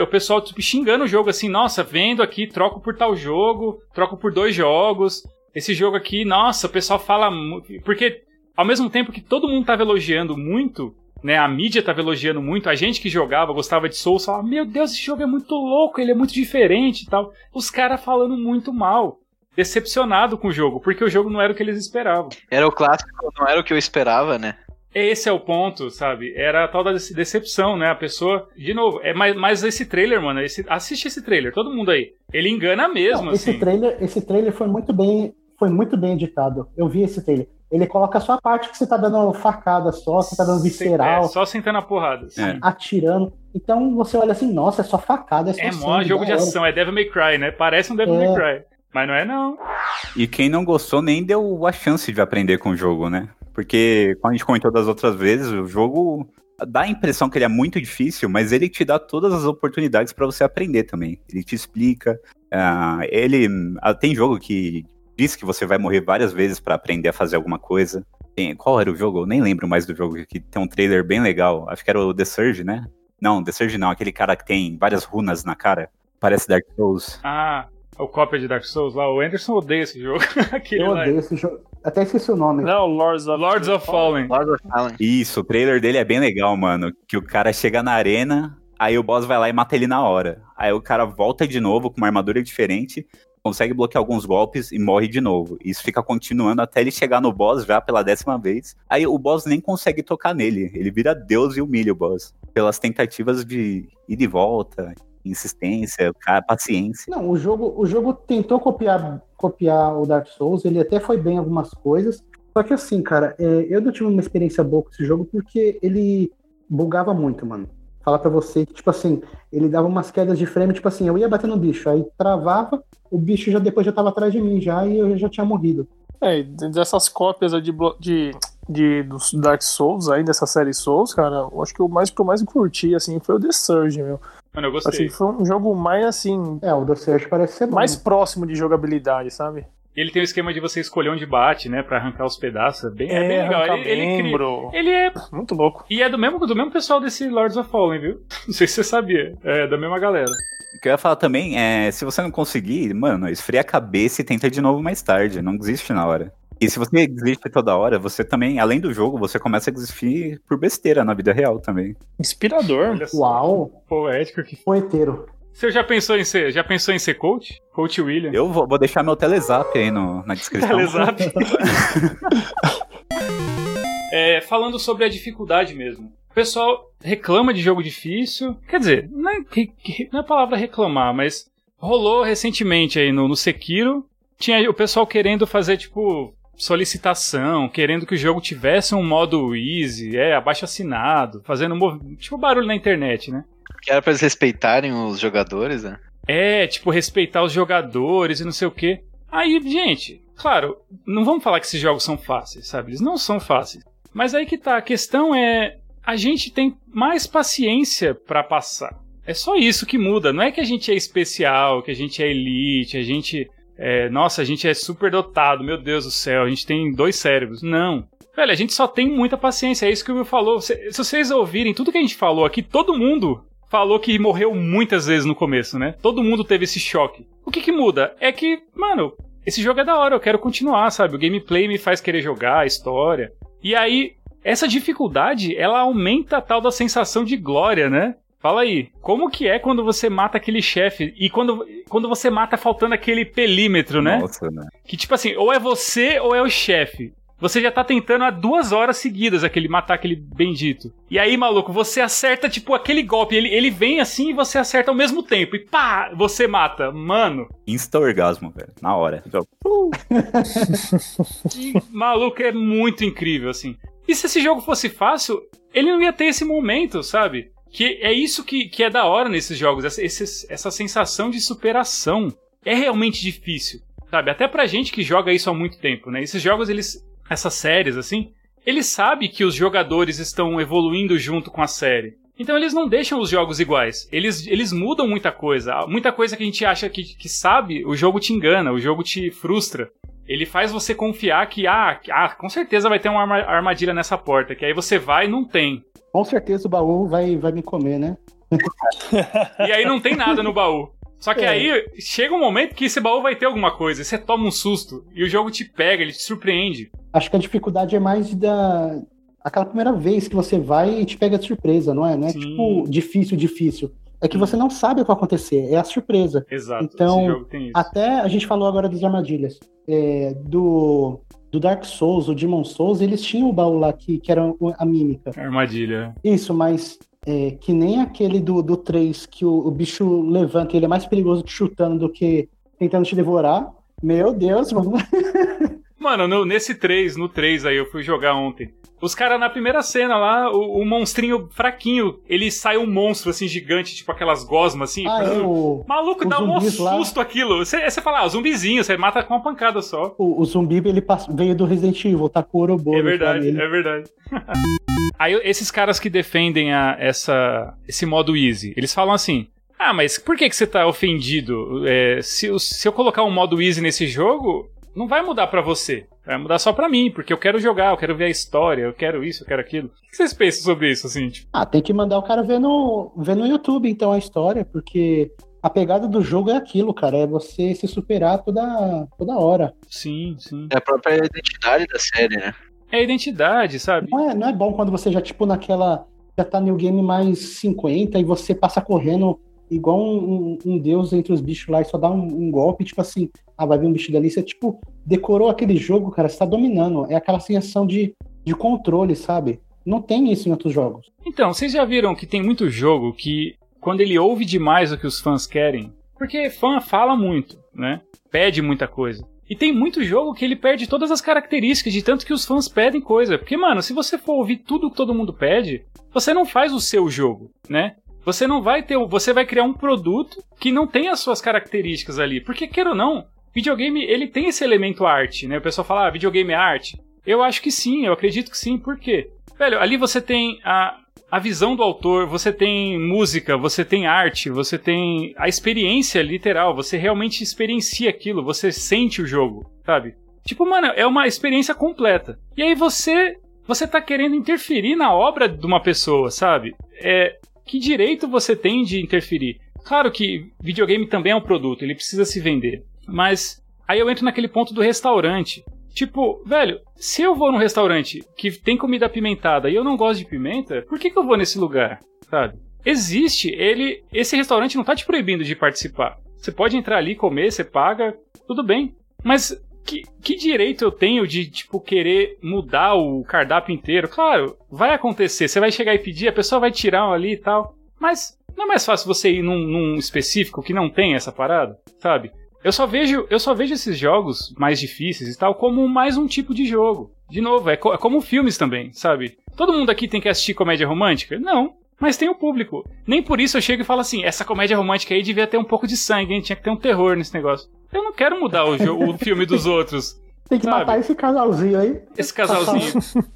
O pessoal, tipo, xingando o jogo assim, nossa, vendo aqui, troco por tal jogo, troco por dois jogos. Esse jogo aqui, nossa, o pessoal fala. Porque, ao mesmo tempo que todo mundo tava elogiando muito né? A mídia tava elogiando muito, a gente que jogava, gostava de Souls, falava: Meu Deus, esse jogo é muito louco, ele é muito diferente e tal. Os caras falando muito mal. Decepcionado com o jogo, porque o jogo não era o que eles esperavam. Era o clássico, não era o que eu esperava, né? Esse é o ponto, sabe? Era a tal da dece- decepção, né? A pessoa. De novo, é mais, mais esse trailer, mano. Esse, assiste esse trailer, todo mundo aí. Ele engana mesmo, Não, esse assim. trailer, esse trailer foi muito bem, foi muito bem editado. Eu vi esse trailer. Ele coloca só a parte que você tá dando facada só, você tá dando visceral, É, só sentando a porrada. assim. É. atirando. Então você olha assim, nossa, é só facada, é só É mó jogo de ação, é Devil May Cry, né? Parece um Devil É. May Cry. Mas não é, não. E quem não gostou nem deu a chance de aprender com o jogo, né? Porque, como a gente comentou das outras vezes, o jogo dá a impressão que ele é muito difícil, mas ele te dá todas as oportunidades pra você aprender também. Ele te explica. ah, ele ah, tem jogo que diz que você vai morrer várias vezes pra aprender a fazer alguma coisa. Tem- qual era o jogo? Eu nem lembro mais do jogo, que tem um trailer bem legal. Acho que era o The Surge, né? Não, The Surge não, aquele cara que tem várias runas na cara. Parece Dark Souls. Ah, o cópia de Dark Souls lá. O Anderson odeia esse jogo. [laughs] Aquele Eu lá. odeio esse jogo. Até esqueci o nome. Não, Lords of, Lords of Fallen. Lord of Fallen. Isso, o trailer dele é bem legal, mano. Que o cara chega na arena, aí o boss vai lá e mata ele na hora. Aí o cara volta de novo com uma armadura diferente, consegue bloquear alguns golpes e morre de novo. Isso fica continuando até ele chegar no boss já pela décima vez. Aí o boss nem consegue tocar nele. Ele vira Deus e humilha o boss. Pelas tentativas de ir de volta, insistência, cara, paciência. Não, o jogo, o jogo tentou copiar, copiar o Dark Souls, ele até foi bem em algumas coisas. Só que assim, cara, é, eu não tive uma experiência boa com esse jogo porque ele bugava muito, mano. Falar pra você que, tipo assim, ele dava umas quedas de frame, tipo assim, eu ia bater no bicho, aí travava, o bicho já depois já tava atrás de mim já e eu já tinha morrido. É, e dessas cópias aí de, de, de dos Dark Souls aí, dessa série Souls, cara, eu acho que o mais que eu mais curti, assim, foi o The Surge, meu. Mano, eu gostei. que foi um jogo mais, assim, É, o do Search parece ser bom. mais próximo de jogabilidade, sabe? E ele tem o esquema de você escolher onde bate, né? Pra arrancar os pedaços. É bem, é bem É, legal. arrancar Ele, ele, cria- ele é. Muito louco. E é do mesmo, do mesmo pessoal desse Lords of Fallen, viu? [laughs] Não sei se você sabia. É da mesma galera. O que eu ia falar também é, se você não conseguir, mano, esfria a cabeça e tenta de novo mais tarde, não desiste na hora. E se você desiste toda hora, você também, além do jogo, você começa a desistir por besteira na vida real também. Inspirador. Uau, Poético que. poeteiro. Você já pensou em ser, já pensou em ser coach? Coach William? Eu vou, vou deixar meu telezap aí no, na descrição. Telezap. [laughs] É, falando sobre a dificuldade mesmo. O pessoal reclama de jogo difícil. Quer dizer, não é, não é a palavra reclamar, mas rolou recentemente aí no, no Sekiro. Tinha o pessoal querendo fazer, tipo, solicitação, querendo que o jogo tivesse um modo easy, é, abaixo assinado, fazendo mov- tipo barulho na internet, né? Que era pra eles respeitarem os jogadores, né? É, tipo, respeitar os jogadores e não sei o quê. Aí, gente, claro, não vamos falar que esses jogos são fáceis, sabe? Eles não são fáceis. Mas aí que tá, a questão é. A gente tem mais paciência pra passar. É só isso que muda. Não é que a gente é especial, que a gente é elite, a gente. É, nossa, a gente é super dotado, meu Deus do céu, a gente tem dois cérebros. Não. Velho, a gente só tem muita paciência, é isso que o Will falou. Se, se vocês ouvirem tudo que a gente falou aqui, todo mundo falou que morreu muitas vezes no começo, né? Todo mundo teve esse choque. O que que muda? É que, mano, esse jogo é da hora, eu quero continuar, sabe? O gameplay me faz querer jogar, a história. E aí, essa dificuldade, ela aumenta a tal da sensação de glória, né? Fala aí, como que é quando você mata aquele chefe e quando, quando você mata faltando aquele pelímetro, né? Nossa, né? Que tipo assim, ou é você ou é o chefe. Você já tá tentando há duas horas seguidas aquele matar aquele bendito. E aí, maluco, você acerta, tipo, aquele golpe. Ele, ele vem assim e você acerta ao mesmo tempo. E pá, você mata. Mano, Insta-orgasmo, velho, na hora. Então, que [laughs] maluco é muito incrível, assim. E se esse jogo fosse fácil, ele não ia ter esse momento, sabe? Que é isso que, que é da hora nesses jogos, essa, esse- essa sensação de superação. É realmente difícil, sabe? Até pra gente que joga isso há muito tempo, né? Esses jogos, eles. Essas séries, assim, eles sabem que os jogadores estão evoluindo junto com a série. Então eles não deixam os jogos iguais. Eles, eles mudam muita coisa. Muita coisa que a gente acha que, que sabe, o jogo te engana, o jogo te frustra. Ele faz você confiar que, ah, ah, com certeza vai ter uma arma- armadilha nessa porta. Que aí você vai e não tem. Com certeza o baú vai, vai me comer, né? E aí não tem nada no baú. Só que É. aí chega um momento que esse baú vai ter alguma coisa. Você toma um susto. E o jogo te pega, ele te surpreende. Acho que a dificuldade é mais da. aquela primeira vez que você vai e te pega de surpresa, não é? Não é Sim. tipo difícil, difícil. É que você não sabe o que vai acontecer, é a surpresa. Exato. Então, esse jogo tem isso. Até a gente falou agora das armadilhas. É, do, do Dark Souls, o Demon Souls, eles tinham o baú lá que, que era a mímica. Armadilha. Isso, mas é, que nem aquele do, do 3 que o, o bicho levanta, ele é mais perigoso que chutando do que tentando te devorar. Meu Deus, mano. [laughs] Mano, no- nesse 3, no 3 aí, eu fui jogar ontem. Os caras na primeira cena lá, o, o monstrinho fraquinho, ele sai um monstro assim gigante, tipo aquelas gosmas assim. Ah, é [laughs] o, Maluco, dá um zumbis lá. susto aquilo. Você, você fala, ah, zumbizinho, você mata com uma pancada só. o, o zumbi ele veio do Resident Evil, tá com o Ouroboros É verdade, lá nele. é verdade. [laughs] Aí esses caras que defendem a, essa, esse modo easy, eles falam assim: Ah, mas por que, que você tá ofendido? É, se, eu- se eu colocar um modo easy nesse jogo, não vai mudar pra você. Vai mudar só pra mim, porque eu quero jogar, eu quero ver a história, eu quero isso, eu quero aquilo. O que vocês pensam sobre isso, assim? Tipo, Ah, tem que mandar o cara ver no, ver no YouTube, então, a história, porque a pegada do jogo é aquilo, cara, é você se superar toda, toda hora. sim, sim. É a própria identidade da série, né? É a identidade, sabe? Não é, não é bom quando você já, tipo, naquela. Já tá no game mais 50 e você passa correndo igual um, um- um deus entre os bichos lá e só dá um, um golpe, tipo assim, ah, vai vir um bicho dali. Você, tipo, decorou aquele jogo, cara, você tá dominando. É aquela sensação de, de controle, sabe? Não tem isso em outros jogos. Então, vocês já viram que tem muito jogo que, quando ele ouve demais o que os fãs querem, porque fã fala muito, né? Pede muita coisa. E tem muito jogo que ele perde todas as características de tanto que os fãs pedem coisa. Porque, mano, se você for ouvir tudo que todo mundo pede, você não faz o seu jogo, né? Você não vai ter. Você vai criar um produto que não tem as suas características ali. Porque, queira ou não, videogame ele tem esse elemento arte, né? O pessoal fala, ah, videogame é arte. Eu acho que sim, eu acredito que sim. Por quê? Velho, ali você tem a, a visão do autor, você tem música, você tem arte, você tem a experiência literal, você realmente experiencia aquilo, você sente o jogo, sabe? Tipo, mano, é uma experiência completa. E aí você você tá querendo interferir na obra de uma pessoa, sabe? É, que direito você tem de interferir? Claro que videogame também é um produto, ele precisa se vender. Mas aí eu entro naquele ponto do restaurante. Tipo, velho, se eu vou num restaurante que tem comida apimentada e eu não gosto de pimenta, por que, que eu vou nesse lugar? Sabe? Existe, ele. Esse restaurante não tá te proibindo de participar. Você pode entrar ali, comer, você paga, tudo bem. Mas que, que direito eu tenho de, tipo, querer mudar o cardápio inteiro? Claro, vai acontecer. Você vai chegar e pedir, a pessoa vai tirar um ali e tal. Mas não é mais fácil você ir num, num específico que não tem essa parada, sabe? Eu só vejo, eu só vejo esses jogos mais difíceis e tal como mais um tipo de jogo. De novo, é, co- é como filmes também, sabe? Todo mundo aqui tem que assistir comédia romântica? Não. Mas tem o público. Nem por isso eu chego e falo assim: essa comédia romântica aí devia ter um pouco de sangue, hein? Tinha que ter um terror nesse negócio. Eu não quero mudar o, o [laughs] filme dos outros. Tem que Sabe? matar esse casalzinho aí. Esse casalzinho. [laughs]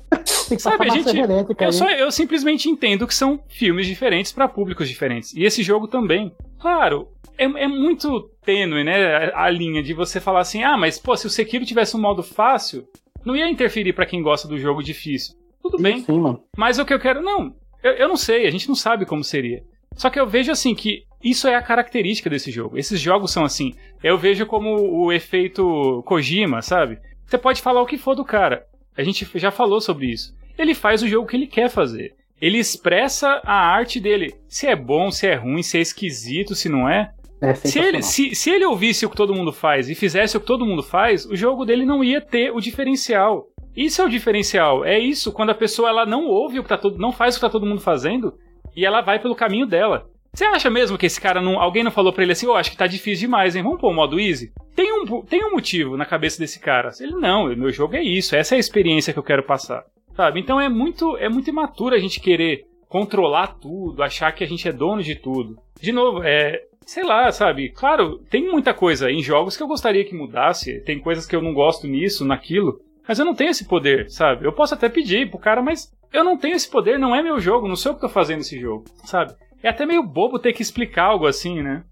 Tem que Sabe, a gente- Eu, só, eu simplesmente entendo que são filmes diferentes para públicos diferentes. E esse jogo também. Claro, é, é muito tênue, né? A, a linha de você falar assim: ah, mas pô, se o Sekiro tivesse um modo fácil, não ia interferir para quem gosta do jogo difícil. Tudo bem. Sim, mano. Mas o que eu quero. Não, eu, eu não sei, a gente não sabe como seria. Só que eu vejo assim que isso é a característica desse jogo. Esses jogos são assim. Eu vejo como o efeito Kojima, sabe? Você pode falar o que for do cara. A gente já falou sobre isso. Ele faz o jogo que ele quer fazer. Ele expressa a arte dele. Se é bom, se é ruim, se é esquisito, se não é. É Se ele, se, se ele ouvisse o que todo mundo faz e fizesse o que todo mundo faz, o jogo dele não ia ter o diferencial. Isso é o diferencial. É isso, quando a pessoa ela não ouve o que tá todo, não faz o que tá todo mundo fazendo e ela vai pelo caminho dela. Você acha mesmo que esse cara não, alguém não falou pra ele assim, ô, acho que tá difícil demais, hein? Vamos pôr o modo easy? Tem um, tem um motivo na cabeça desse cara. Ele não, meu jogo é isso, essa é a experiência que eu quero passar. Sabe? Então é muito é muito imaturo a gente querer controlar tudo, achar que a gente é dono de tudo. De novo, é, sei lá, sabe? Claro, tem muita coisa em jogos que eu gostaria que mudasse, tem coisas que eu não gosto nisso, naquilo, mas eu não tenho esse poder, sabe? Eu posso até pedir pro cara, mas eu não tenho esse poder, não é meu jogo, não sei o que tô fazendo esse jogo, sabe? É até meio bobo ter que explicar algo assim, né?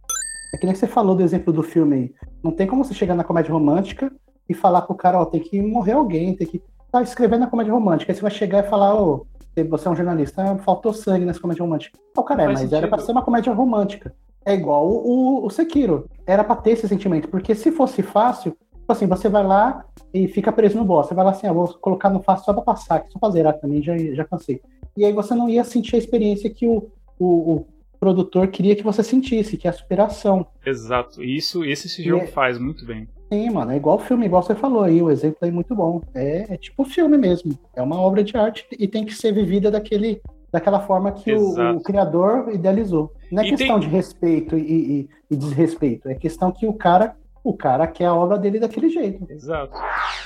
É que nem você falou do exemplo do filme aí. Não tem como você chegar na comédia romântica e falar pro cara, ó, tem que morrer alguém, tem que. Tá escrevendo na comédia romântica. Aí você vai chegar e falar, ô, você é um jornalista, ah, faltou sangue nessa comédia romântica. Ó, cara, é, mas era sentido. pra ser uma comédia romântica. É igual o, o Sekiro. Era pra ter esse sentimento. Porque se fosse fácil, assim, você vai lá e fica preso no boss. Você vai lá assim, ah, vou colocar no fácil só pra passar, só pra zerar também, já, já cansei. E aí você não ia sentir a experiência que o, o, o produtor queria que você sentisse, que é a superação. Exato. Isso, isso esse jogo é- faz muito bem. Sim, mano, é igual filme, igual você falou aí, o exemplo aí muito bom. É, é tipo filme mesmo. É uma obra de arte e tem que ser vivida daquele, daquela forma que o, o criador idealizou. Não é E questão tem- de respeito e, e- e desrespeito, é questão que o cara, o cara quer a obra dele daquele jeito. Exato.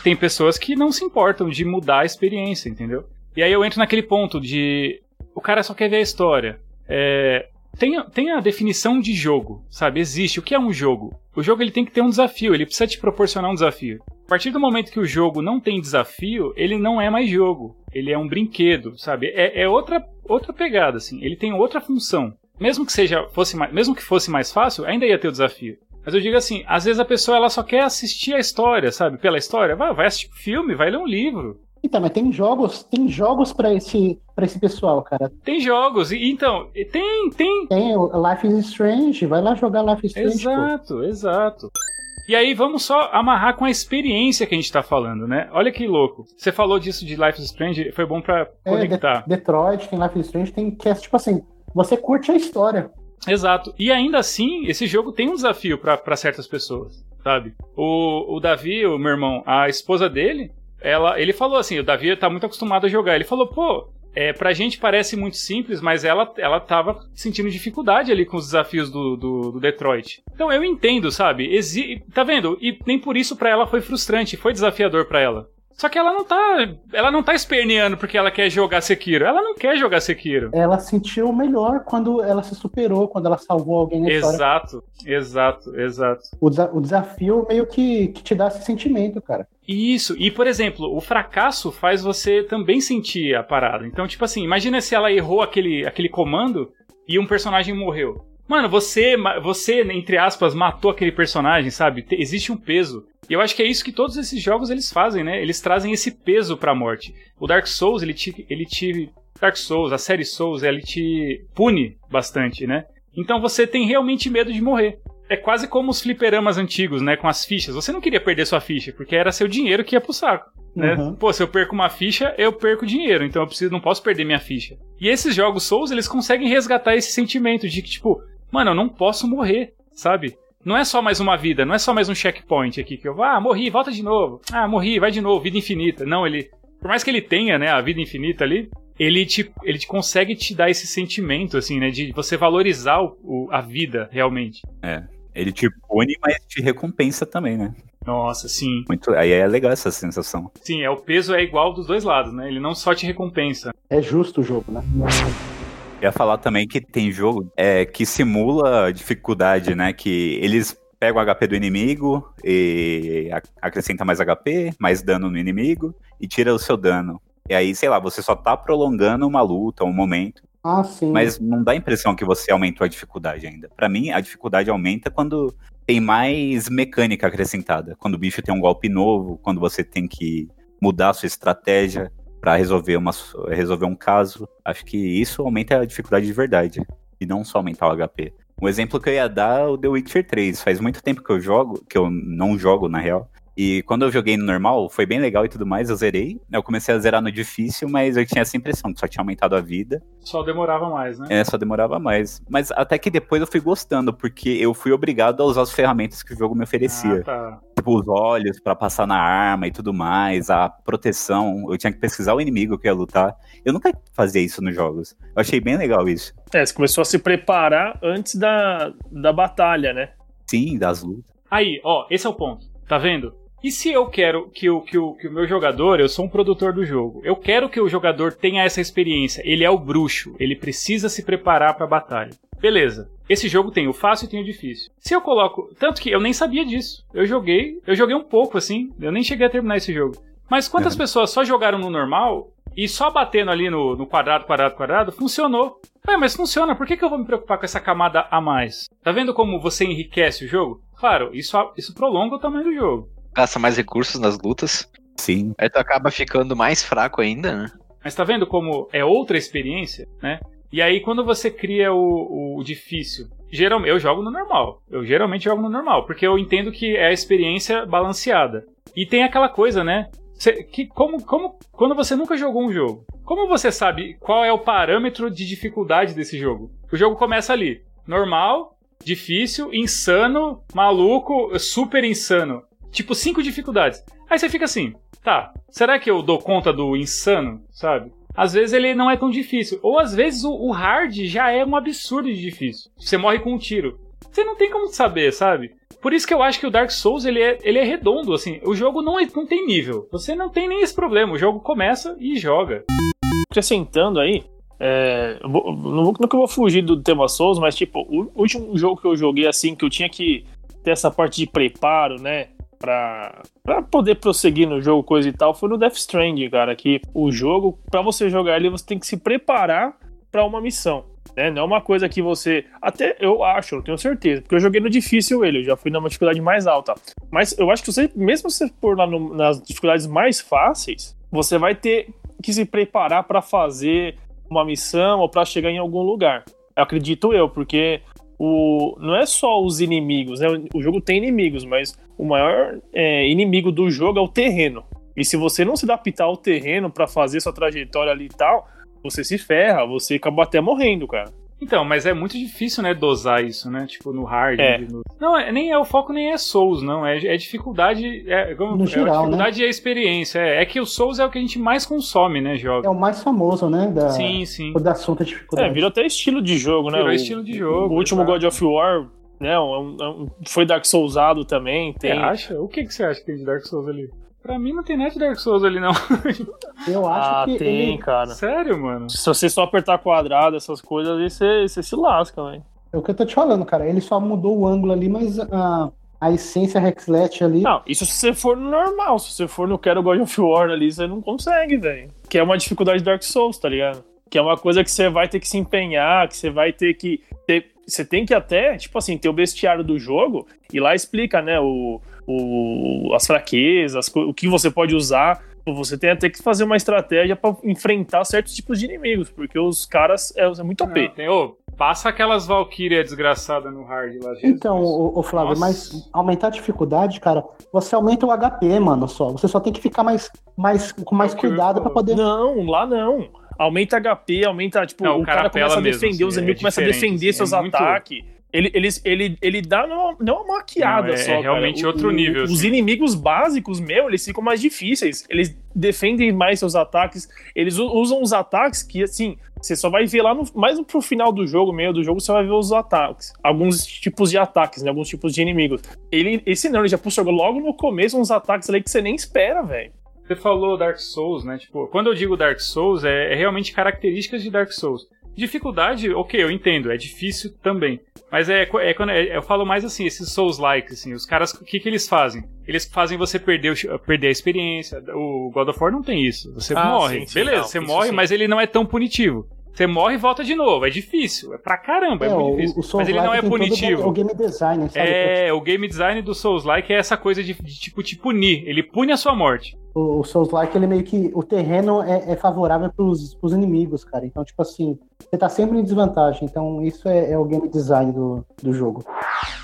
Tem pessoas que não se importam de mudar a experiência, entendeu? E aí eu entro naquele ponto de. O cara só quer ver a história. É, tem, a- tem a definição de jogo, sabe? Existe. O que é um jogo? O jogo ele tem que ter um desafio, ele precisa te proporcionar um desafio. A partir do momento que o jogo não tem desafio, ele não é mais jogo. Ele é um brinquedo, sabe? É, é outra, outra pegada, assim. Ele tem outra função. Mesmo que seja fosse mesmo que fosse mais fácil, ainda ia ter o desafio. Mas eu digo assim, às vezes a pessoa ela só quer assistir a história, sabe? Pela história, vai, vai assistir filme, vai ler um livro. Então, mas tem jogos, tem jogos para esse, pra esse pessoal, cara. Tem jogos, e então, tem, tem. Tem o Life is Strange, vai lá jogar Life is Strange. pô. Exato, exato. E aí vamos só amarrar com a experiência que a gente tá falando, né? Olha que louco. Você falou disso de Life is Strange, foi bom pra É, conectar. De- Detroit, tem Life is Strange, tem que é tipo assim, você curte a história. Exato. E ainda assim, esse jogo tem um desafio pra certas pessoas, sabe? O, o Davi, o meu irmão, a esposa dele, ela, ele falou assim, o Davi tá muito acostumado a jogar. Ele falou, pô, é, pra gente parece muito simples, mas ela, ela tava sentindo dificuldade ali com os desafios do, do, do Detroit. Então eu entendo, sabe? Exi tá vendo? E nem por isso pra ela foi frustrante, foi desafiador pra ela. Só que ela não tá. Ela não tá esperneando porque ela quer jogar Sekiro. Ela não quer jogar Sekiro. Ela sentiu melhor quando ela se superou, quando ela salvou alguém na história. Exato, exato, exato. O, desa- o desafio meio que, que te dá esse sentimento, cara. Isso, e por exemplo, o fracasso faz você também sentir a parada. Então, tipo assim, imagina se ela errou aquele, aquele comando e um personagem morreu. Mano, você, você, entre aspas, matou aquele personagem, sabe? Te- Existe um peso. E eu acho que é isso que todos esses jogos eles fazem, né? Eles trazem esse peso pra morte. O Dark Souls, ele te, ele te. Dark Souls, a série Souls, ele te pune bastante, né? Então você tem realmente medo de morrer. É quase como os fliperamas antigos, né? Com as fichas. Você não queria perder sua ficha, porque era seu dinheiro que ia pro saco. Né? Uhum. Pô, se eu perco uma ficha, eu perco dinheiro, então eu preciso, não posso perder minha ficha. E esses jogos Souls, eles conseguem resgatar esse sentimento de que, tipo, mano, eu não posso morrer, sabe? Não é só mais uma vida, não é só mais um checkpoint aqui que eu vou, ah, morri, volta de novo. Ah, morri, vai de novo, vida infinita. Não, ele. Por mais que ele tenha, né, a vida infinita ali, ele te, ele te consegue te dar esse sentimento, assim, né, de você valorizar o, o- a vida realmente. Ele te pune, mas te recompensa também, né? Nossa, sim. Muito, aí é legal essa sensação. Sim, é o peso é igual dos dois lados, né? Ele não só te recompensa. É justo o jogo, né? Ia falar também que tem jogo é, que simula dificuldade, né? Que eles pegam o HP do inimigo e ac- acrescenta mais HP, mais dano no inimigo e tira o seu dano. E aí, sei lá, você só tá prolongando uma luta, um momento, Ah, sim. mas não dá a impressão que você aumentou a dificuldade ainda. Pra mim, a dificuldade aumenta quando tem mais mecânica acrescentada. Quando o bicho tem um golpe novo, quando você tem que mudar a sua estratégia pra resolver, uma, resolver um caso. Acho que isso aumenta a dificuldade de verdade. E não só aumentar o HP. Um exemplo que eu ia dar é o The Witcher 3. Faz muito tempo que eu jogo, que eu não jogo, na real. E quando eu joguei no normal, foi bem legal e tudo mais, eu zerei. Eu comecei a zerar no difícil, mas eu tinha essa impressão que só tinha aumentado a vida. Só demorava mais, né? É, só demorava mais. Mas até que depois eu fui gostando, porque eu fui obrigado a usar as ferramentas que o jogo me oferecia. Ah, tá. Tipo, os olhos pra passar na arma e tudo mais, a proteção. Eu tinha que pesquisar o inimigo que ia lutar. Eu nunca fazia isso nos jogos. Eu achei bem legal isso. É, você começou a se preparar antes da, da batalha, né? Sim, das lutas. Aí, ó, esse é o ponto. Tá vendo? E se eu quero que o, que, o, que o meu jogador, eu sou um produtor do jogo, eu quero que o jogador tenha essa experiência. Ele é o bruxo, ele precisa se preparar pra batalha. Beleza. Esse jogo tem o fácil e tem o difícil. Se eu coloco. Tanto que eu nem sabia disso. Eu joguei. Eu joguei um pouco assim. Eu nem cheguei a terminar esse jogo. Mas quantas Uhum. pessoas só jogaram no normal e só batendo ali no, no quadrado, quadrado, quadrado, funcionou. Ué, mas funciona, por que, que eu vou me preocupar com essa camada a mais? Tá vendo como você enriquece o jogo? Claro, isso, isso prolonga o tamanho do jogo. Gasta mais recursos nas lutas. Sim. Aí tu acaba ficando mais fraco ainda, né? Mas tá vendo como é outra experiência, né? E aí, quando você cria o, o difícil, Geral, eu jogo no normal. Eu geralmente jogo no normal, porque eu entendo que é a experiência balanceada. E tem aquela coisa, né? Cê, que, como, como, quando você nunca jogou um jogo, como você sabe qual é o parâmetro de dificuldade desse jogo? O jogo começa ali, normal, difícil, insano, maluco, super insano. Tipo, cinco dificuldades. Aí você fica assim, tá, será que eu dou conta do insano, sabe? Às vezes ele não é tão difícil. Ou às vezes o, o hard já é um absurdo de difícil. Você morre com um tiro. Você não tem como saber, sabe? Por isso que eu acho que o Dark Souls ele é, ele é redondo, assim. O jogo não, é, não tem nível. Você não tem nem esse problema. O jogo começa e joga. Acrescentando aí, é, eu vou- não vou, nunca vou fugir do tema Souls, mas tipo, o último jogo que eu joguei assim, que eu tinha que ter essa parte de preparo, né? Pra, pra poder prosseguir no jogo, coisa e tal, foi no Death Stranding, cara. Que o jogo, pra você jogar ele, você tem que se preparar pra uma missão. Né? Não é uma coisa que você. Até eu acho, eu tenho certeza, porque eu joguei no difícil ele, eu já fui numa dificuldade mais alta. Mas eu acho que você, mesmo se for lá no- nas dificuldades mais fáceis, você vai ter que se preparar pra fazer uma missão ou pra chegar em algum lugar. Acredito eu, porque o, não é só os inimigos, né? O jogo tem inimigos, mas o maior é, inimigo do jogo é o terreno. E se você não se adaptar ao terreno pra fazer sua trajetória ali e tal, você se ferra, você acaba até morrendo, cara. Então, mas é muito difícil, né, dosar isso, né? Tipo, no hard. É. no- Não, é, nem é o foco, nem é Souls, não. É, é dificuldade. É, como, No é geral, a dificuldade e a experiência. É, é que o Souls é o que a gente mais consome, né, É joga. o mais famoso, né? Da, Sim, sim. do assunto de É, dificuldade. virou até estilo de jogo, né? Virou O- estilo de jogo, O último. God of War, né? um- um- foi Dark Soulsado também. Você Tem, acha? O que, que você acha que tem de Dark Souls ali? Pra mim não tem nada de Dark Souls ali, não. [laughs] Eu acho ah, que tem, ele, cara. Sério, mano? Se você só apertar quadrado, essas coisas, aí você, você se lasca, velho. é o que eu tô te falando, cara. Ele só mudou o ângulo ali, mas a, a essência Hexlet ali. Não, isso se você for no normal. Se você for no Quero God of War ali, você não consegue, velho. Que é uma dificuldade de Dark Souls, tá ligado? Que é uma coisa que você vai ter que se empenhar, que você vai ter que. Ter, você tem que até, tipo assim, ter o bestiário do jogo e lá explica, né, o, o, as fraquezas, o que você pode usar. Você tem até que fazer uma estratégia pra enfrentar certos tipos de inimigos, porque os caras é, é muito OP. Não, tem, ô, passa aquelas Valkyria desgraçadas no hard lá, Jesus. Então, o, o Flávio, Nossa. mas aumentar a dificuldade, cara, você aumenta o HP, mano, só. Você só tem que ficar mais, mais com mais É cuidado pra falar. poder. Não, lá não. Aumenta HP, aumenta, tipo, Não, o o cara cara, começa a mesmo, defender, os assim, é inimigos começam a defender assim, seus é muito- ataques. Ele, ele, ele, ele dá não, não uma maquiada Não, é- só. é realmente O- outro o- nível, Os assim. inimigos básicos, meu, eles ficam mais difíceis. Eles defendem mais seus ataques. Eles usam os ataques que, assim, você só vai ver lá no, mais pro final do jogo, meio do jogo, você vai ver os ataques. Alguns tipos de ataques, né? Alguns tipos de inimigos. Ele, esse não, ele já puxou logo no começo uns ataques ali que você nem espera, velho. Você falou Dark Souls, né? Tipo, quando eu digo Dark Souls, é, é realmente características de Dark Souls. Dificuldade, ok, eu entendo, é difícil também. Mas é, é quando é- eu falo mais assim, esses Souls-like, assim, os caras, o que, que eles fazem? Eles fazem você perder, o- perder a experiência. O God of War não tem isso. Você Ah, morre. sim, sim, Beleza, não, você morre, sim. mas ele não é tão punitivo. Você morre e volta de novo. É difícil. É pra caramba, é, É, muito o, difícil. mas ele não é punitivo. o game design, sabe? É, o game design do Souls-like é essa coisa de, de, tipo te punir. Ele pune a sua morte. O, o Souls-like, ele meio que. O terreno é, é favorável pros, pros inimigos, cara. Então, tipo assim, você tá sempre em desvantagem. Então, isso é, é o game design do, do jogo.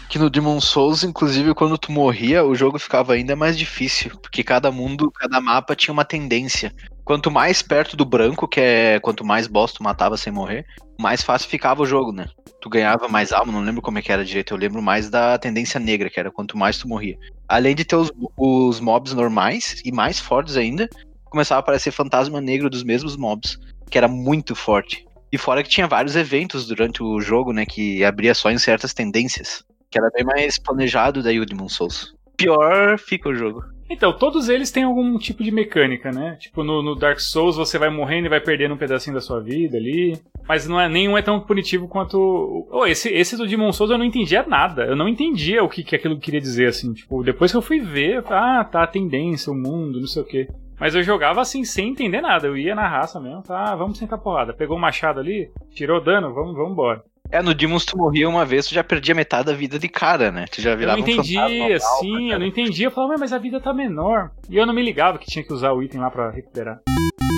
Que no Demon Souls, inclusive, quando tu morria, o jogo ficava ainda mais difícil. Porque cada mundo, cada mapa tinha uma tendência. Quanto mais perto do branco, que é quanto mais boss tu matava sem morrer, mais fácil ficava o jogo, né? Tu ganhava mais alma, não lembro como é que era direito, eu lembro mais da tendência negra, que era quanto mais tu morria. Além de ter os, os mobs normais, e mais fortes ainda, começava a aparecer fantasma negro dos mesmos mobs, que era muito forte. E fora que tinha vários eventos durante o jogo, né, que abria só em certas tendências. Que era bem mais planejado daí o Demon Souls. Pior fica o jogo. Então, todos eles têm algum tipo de mecânica, né? Tipo, no, no Dark Souls você vai morrendo e vai perdendo um pedacinho da sua vida ali. Mas não é, nenhum é tão punitivo quanto. Oh, esse, esse do Demon Souls eu não entendia nada. Eu não entendia o que, que aquilo queria dizer, assim. Tipo, depois que eu fui ver, ah, tá a tendência, o mundo, não sei o quê. Mas eu jogava assim, sem entender nada. Eu ia na raça mesmo, tá, vamos sentar porrada. Pegou o machado ali, tirou dano, vamos, vamos embora. É, no Demons tu morria uma vez, tu já perdia metade da vida de cara, né? Tu já Eu virava não um entendia, fantasma sim, eu não entendia. Eu falava, "Ué, mas a vida tá menor. E eu não me ligava que tinha que usar o item lá pra recuperar.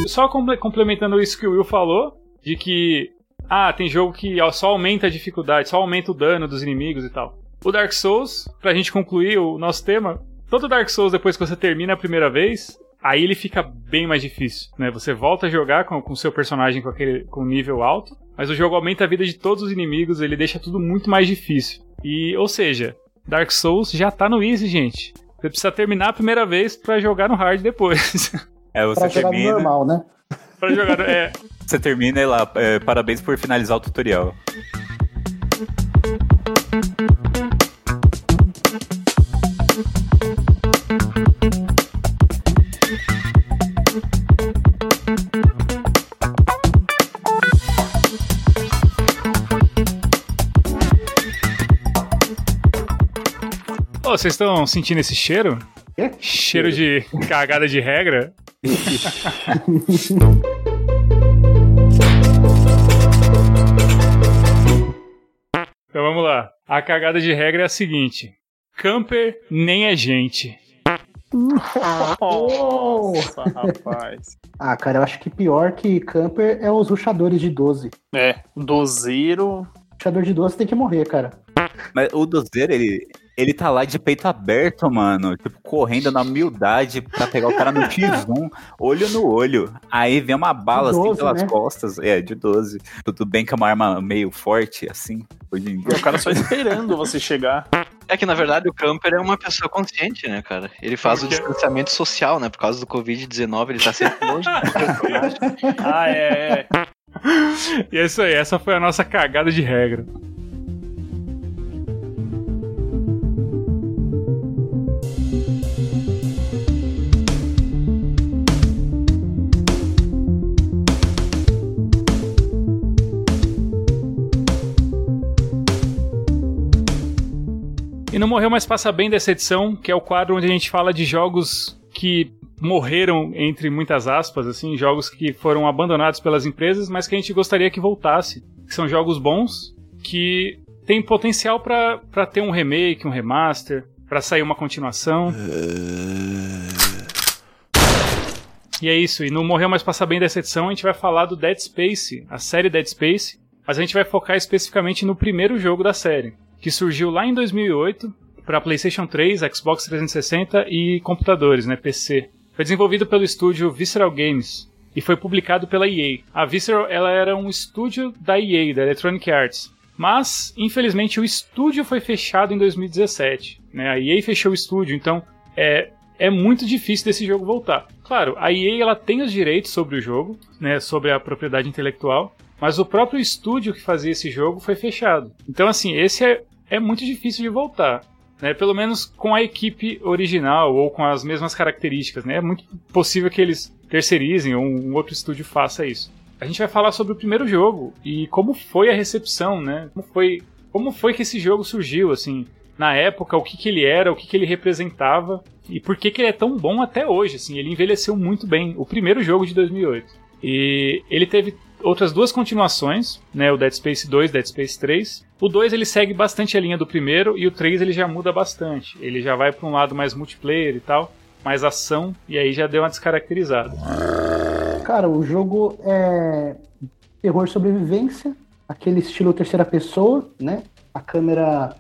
Só comple- complementando isso que o Will falou, de que ah, tem jogo que só aumenta a dificuldade, só aumenta o dano dos inimigos e tal. O Dark Souls, pra gente concluir o nosso tema, todo Dark Souls, depois que você termina a primeira vez, aí ele fica bem mais difícil, né? Você volta a jogar com o seu personagem com aquele com nível alto, mas o jogo aumenta a vida de todos os inimigos, ele deixa tudo muito mais difícil. E, ou seja, Dark Souls já tá no easy, gente. Você precisa terminar a primeira vez para jogar no hard depois. [laughs] É, você Pra jogar no termina, normal, né? pra jogar, é, [laughs] você termina e lá, é, parabéns por finalizar o tutorial. Vocês estão sentindo esse cheiro? Quê? Cheiro de cagada de regra? [laughs] então vamos lá. A cagada de regra é a seguinte: Camper nem é gente. Nossa, [laughs] rapaz. Ah, cara, eu acho que pior que camper é os ruxadores de 12. É, dozeiro. Ruxador de 12 tem que morrer, cara. Mas o Dozeiro, ele, ele tá lá de peito aberto, mano. Tipo, correndo na humildade pra pegar o cara no X1, olho no olho. Aí vem uma bala De assim 12, pelas né? costas. É, de 12. Tudo bem que é uma arma meio forte, assim, hoje em dia. O cara só esperando você chegar. É que, na verdade, o camper é uma pessoa consciente, né, cara? Ele faz o distanciamento social, né? Por causa do Covid-19, ele tá sempre longe. Ah, é, é. E é isso aí, essa foi a nossa cagada de regra. E não morreu, mas passa bem dessa edição, que é o quadro onde a gente fala de jogos que morreram entre muitas aspas, assim, jogos que foram abandonados pelas empresas, mas que a gente gostaria que voltasse. São jogos bons que têm potencial pra ter um remake, um remaster, pra sair uma continuação. E é isso, e no Morreu Mais Passa Bem dessa edição a gente vai falar do Dead Space, a série Dead Space, mas a gente vai focar especificamente no primeiro jogo da série, que surgiu lá em 2008 para PlayStation 3, Xbox 360 e computadores, né, PC. Foi desenvolvido pelo estúdio Visceral Games e foi publicado pela EA. A Visceral ela era um estúdio da EA, da Electronic Arts. Mas, infelizmente, o estúdio foi fechado em 2017. Né? A EA fechou o estúdio, então é, é muito difícil desse jogo voltar. Claro, a EA ela tem os direitos sobre o jogo, né, sobre a propriedade intelectual, mas o próprio estúdio que fazia esse jogo foi fechado. Então, assim, esse é, é muito difícil de voltar. Né, pelo menos com a equipe original ou com as mesmas características. Né, é muito possível que eles terceirizem ou um outro estúdio faça isso. A gente vai falar sobre o primeiro jogo e como foi a recepção, né? Como foi, como foi que esse jogo surgiu, assim, na época, o que, que ele era, o que, que ele representava e por que, que ele é tão bom até hoje, assim. Ele envelheceu muito bem. O primeiro jogo de 2008. E ele teve outras duas continuações, né, o Dead Space 2 e Dead Space 3. O 2 ele segue bastante a linha do primeiro e o 3 ele já muda bastante. Ele já vai para um lado mais multiplayer e tal, mais ação e aí já deu uma descaracterizada. Cara, o jogo é terror sobrevivência, aquele estilo terceira pessoa, né? A câmera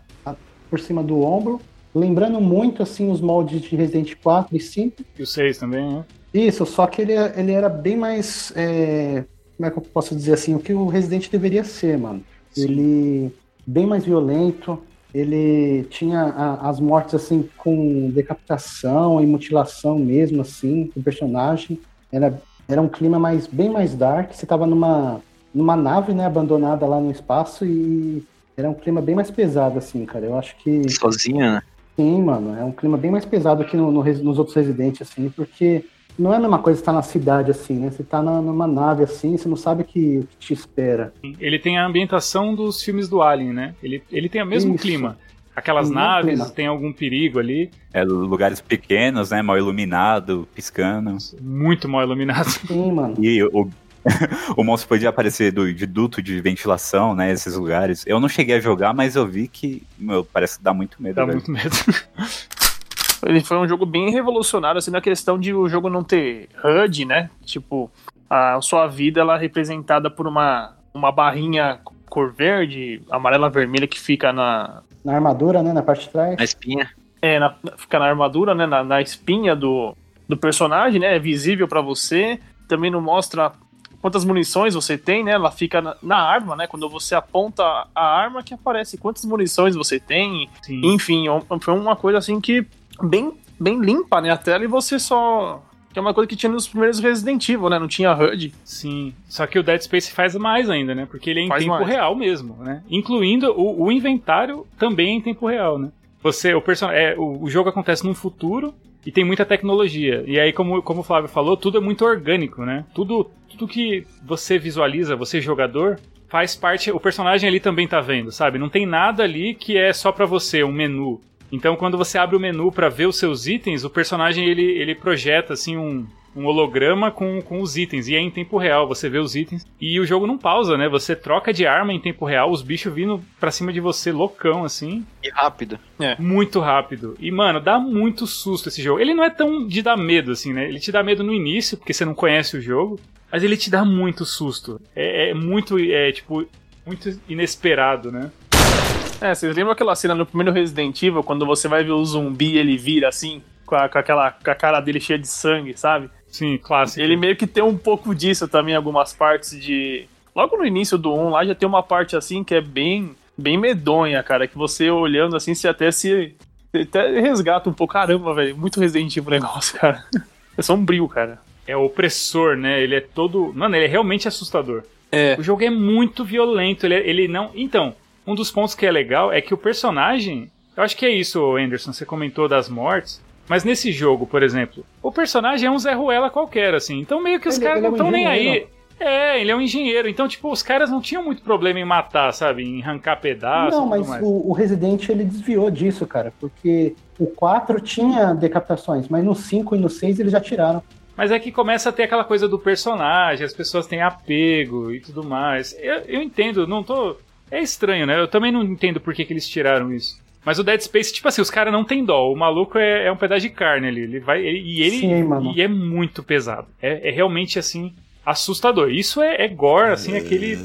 por cima do ombro, lembrando muito assim os moldes de Resident 4 e 5. E o 6 também, né? Isso, só que ele, ele era bem mais. é, como é que eu posso dizer assim? O que o Resident deveria ser, mano. Ele. Bem mais violento. Ele tinha a- as mortes assim com decapitação e mutilação mesmo, assim, do personagem. Era, era um clima mais, bem mais dark. Você tava numa, numa nave, né, abandonada lá no espaço e era um clima bem mais pesado, assim, cara. Eu acho que. Sozinho, né? Sim, mano, é um clima bem mais pesado que no, no nos outros Residentes, assim, porque não é a mesma coisa estar na cidade, assim, né? Você tá na- numa nave, assim, você não sabe o que, que te espera. Ele tem a ambientação dos filmes do Alien, né? Ele, ele tem o mesmo Isso. clima. Aquelas mesmo naves, clima. tem algum perigo ali, É, lugares pequenos, né? Mal iluminado, piscando. muito mal iluminado. [laughs] Sim, mano. E o, [laughs] o monstro podia aparecer do, de duto de ventilação, né? Esses lugares. Eu não cheguei a jogar, mas eu vi que, meu, parece que dá muito medo. Dá velho. muito medo. [laughs] Ele foi um jogo bem revolucionário, assim, na questão de o jogo não ter HUD, né? Tipo, a sua vida ela é representada por uma, uma barrinha cor verde, amarela, vermelha que fica na. Na armadura, né? Na parte de trás. Na espinha. É, na- fica na armadura, né? Na, na espinha do, do personagem, né? É visível pra você. Também não mostra quantas munições você tem, né? Ela fica na, na arma, né? Quando você aponta a arma que aparece quantas munições você tem. Sim. Enfim, um- foi uma coisa assim que bem, bem limpa, né? A tela e você só. Que é uma coisa que tinha nos primeiros Resident Evil, né? Não tinha HUD. Sim. Só que o Dead Space faz mais ainda, né? Porque ele é em Faz tempo mais. real mesmo, né? Incluindo o, o inventário também é em tempo real, né? Você, o, person... é, o, o jogo acontece num futuro e tem muita tecnologia. E aí, como, como o Flávio falou, tudo é muito orgânico, né? Tudo, tudo que você visualiza, você jogador, faz parte. O personagem ali também tá vendo, sabe? Não tem nada ali que é só pra você, um menu. Então, quando você abre o menu pra ver os seus itens, o personagem ele, ele projeta assim um, um holograma com, com os itens. E é em tempo real, você vê os itens. E o jogo não pausa, né? Você troca de arma em tempo real, os bichos vindo pra cima de você loucão, assim. E rápido. Muito rápido. E, mano, dá muito susto esse jogo. Ele não é tão de dar medo, assim, né? Ele te dá medo no início, porque você não conhece o jogo. Mas ele te dá muito susto. É, é muito, é, tipo, muito inesperado, né? É, vocês lembram aquela cena no primeiro Resident Evil, quando você vai ver o zumbi ele vira assim, com, a, com aquela com a cara dele cheia de sangue, sabe? Sim, clássico. Ele meio que tem um pouco disso também, algumas partes de. Logo no início do 1 lá já tem uma parte assim que é bem, bem medonha, cara. Que você olhando assim, você até se. você até resgata um pouco. Caramba, velho. Muito Resident Evil o negócio, [laughs] cara. É sombrio, cara. É opressor, né? Ele é todo. Mano, ele é realmente assustador. É. O jogo é muito violento. Ele, é- ele não. Então, um dos pontos que é legal é que o personagem. Eu acho que é isso, Anderson. Você comentou das mortes. Mas nesse jogo, por exemplo, o personagem é um Zé Ruela qualquer, assim. Então meio que os Ele- caras ele é não um estão nem aí. É, ele é um engenheiro. Então, tipo, os caras não tinham muito problema em matar, sabe? Em arrancar pedaços Não, mas o, o Resident ele desviou disso, cara, porque o 4 tinha decapitações, mas no 5 e no 6 eles já tiraram. Mas é que começa a ter aquela coisa do personagem, as pessoas têm apego e tudo mais. Eu, eu entendo, não tô. É estranho, né? Eu também não entendo por que, que eles tiraram isso. Mas o Dead Space, tipo assim, os caras não tem dó. O maluco é, é um pedaço de carne ali. Ele vai. ele- e ele Sim, mano. e é muito pesado. É, é realmente assim, assustador. Isso é, é gore, assim, aquele.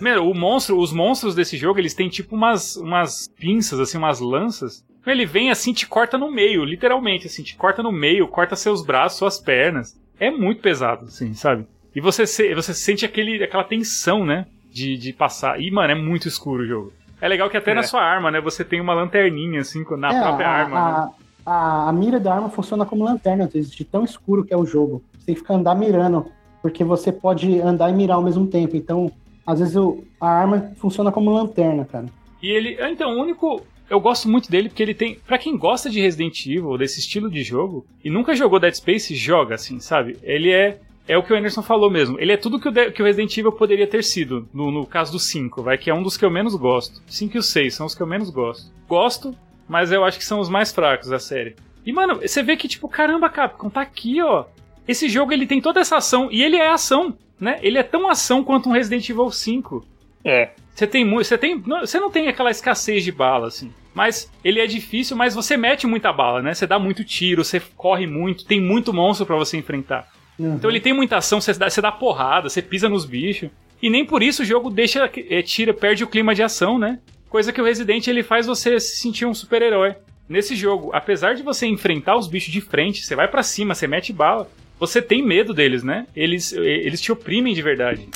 Meu, o monstro, os monstros desse jogo, eles têm tipo umas, umas pinças, assim, umas lanças. Ele vem assim, te corta no meio, literalmente, assim, te corta no meio, corta seus braços, suas pernas. É muito pesado, assim, sabe? E você, se- você sente aquele, aquela tensão, né? De, de passar. E, mano, é muito escuro o jogo. É legal que até É. na sua arma, né? Você tem uma lanterninha, assim, na É, própria a, arma, né? a, a, a mira da arma funciona como lanterna, às vezes, de tão escuro que é o jogo. Você tem que ficar andar mirando, porque você pode andar e mirar ao mesmo tempo. Então, às vezes, o- a arma funciona como lanterna, cara. E ele. Então, o único. Eu gosto muito dele porque ele tem. Pra quem gosta de Resident Evil, desse estilo de jogo, e nunca jogou Dead Space, joga, assim, sabe? Ele é. É o que o Anderson falou mesmo. Ele é tudo que o, De- que o Resident Evil poderia ter sido, no, no caso do 5, vai, que é um dos que eu menos gosto. 5 e o 6 são os que eu menos gosto. Gosto, mas eu acho que são os mais fracos da série. E, mano, você vê que, tipo, caramba, Capcom, tá aqui, ó. Esse jogo, ele tem toda essa ação, e ele é ação, né? Ele é tão ação quanto um Resident Evil 5. É. Você tem muito. Você tem. Você não tem aquela escassez de bala, assim. Mas ele é difícil, mas você mete muita bala, né? Você dá muito tiro, você corre muito, tem muito monstro pra você enfrentar. Uhum. Então ele tem muita ação, você dá, você dá porrada, você pisa nos bichos. E nem por isso o jogo deixa. é, tira, perde o clima de ação, né? Coisa que o Resident ele faz você se sentir um super-herói. Nesse jogo, apesar de você enfrentar os bichos de frente, você vai pra cima, você mete bala, você tem medo deles, né? Eles, eles te oprimem de verdade.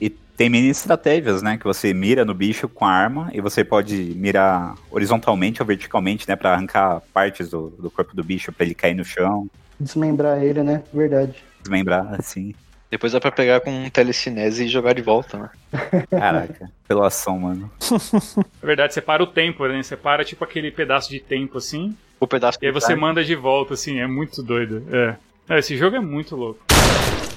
E tem mini estratégias, né? Que você mira no bicho com a arma e você pode mirar horizontalmente ou verticalmente, né? Pra arrancar partes do, do corpo do bicho pra ele cair no chão, Desmembrar ele, né? Verdade. desmembrar, assim. Depois dá pra pegar com um telecinese e jogar de volta, né? [laughs] Caraca, pela ação, mano. Na [laughs] verdade, você para o tempo, né? Você para tipo aquele pedaço de tempo assim, O pedaço e aí que você manda de volta, assim, é muito doido. É. É, Esse jogo é muito louco.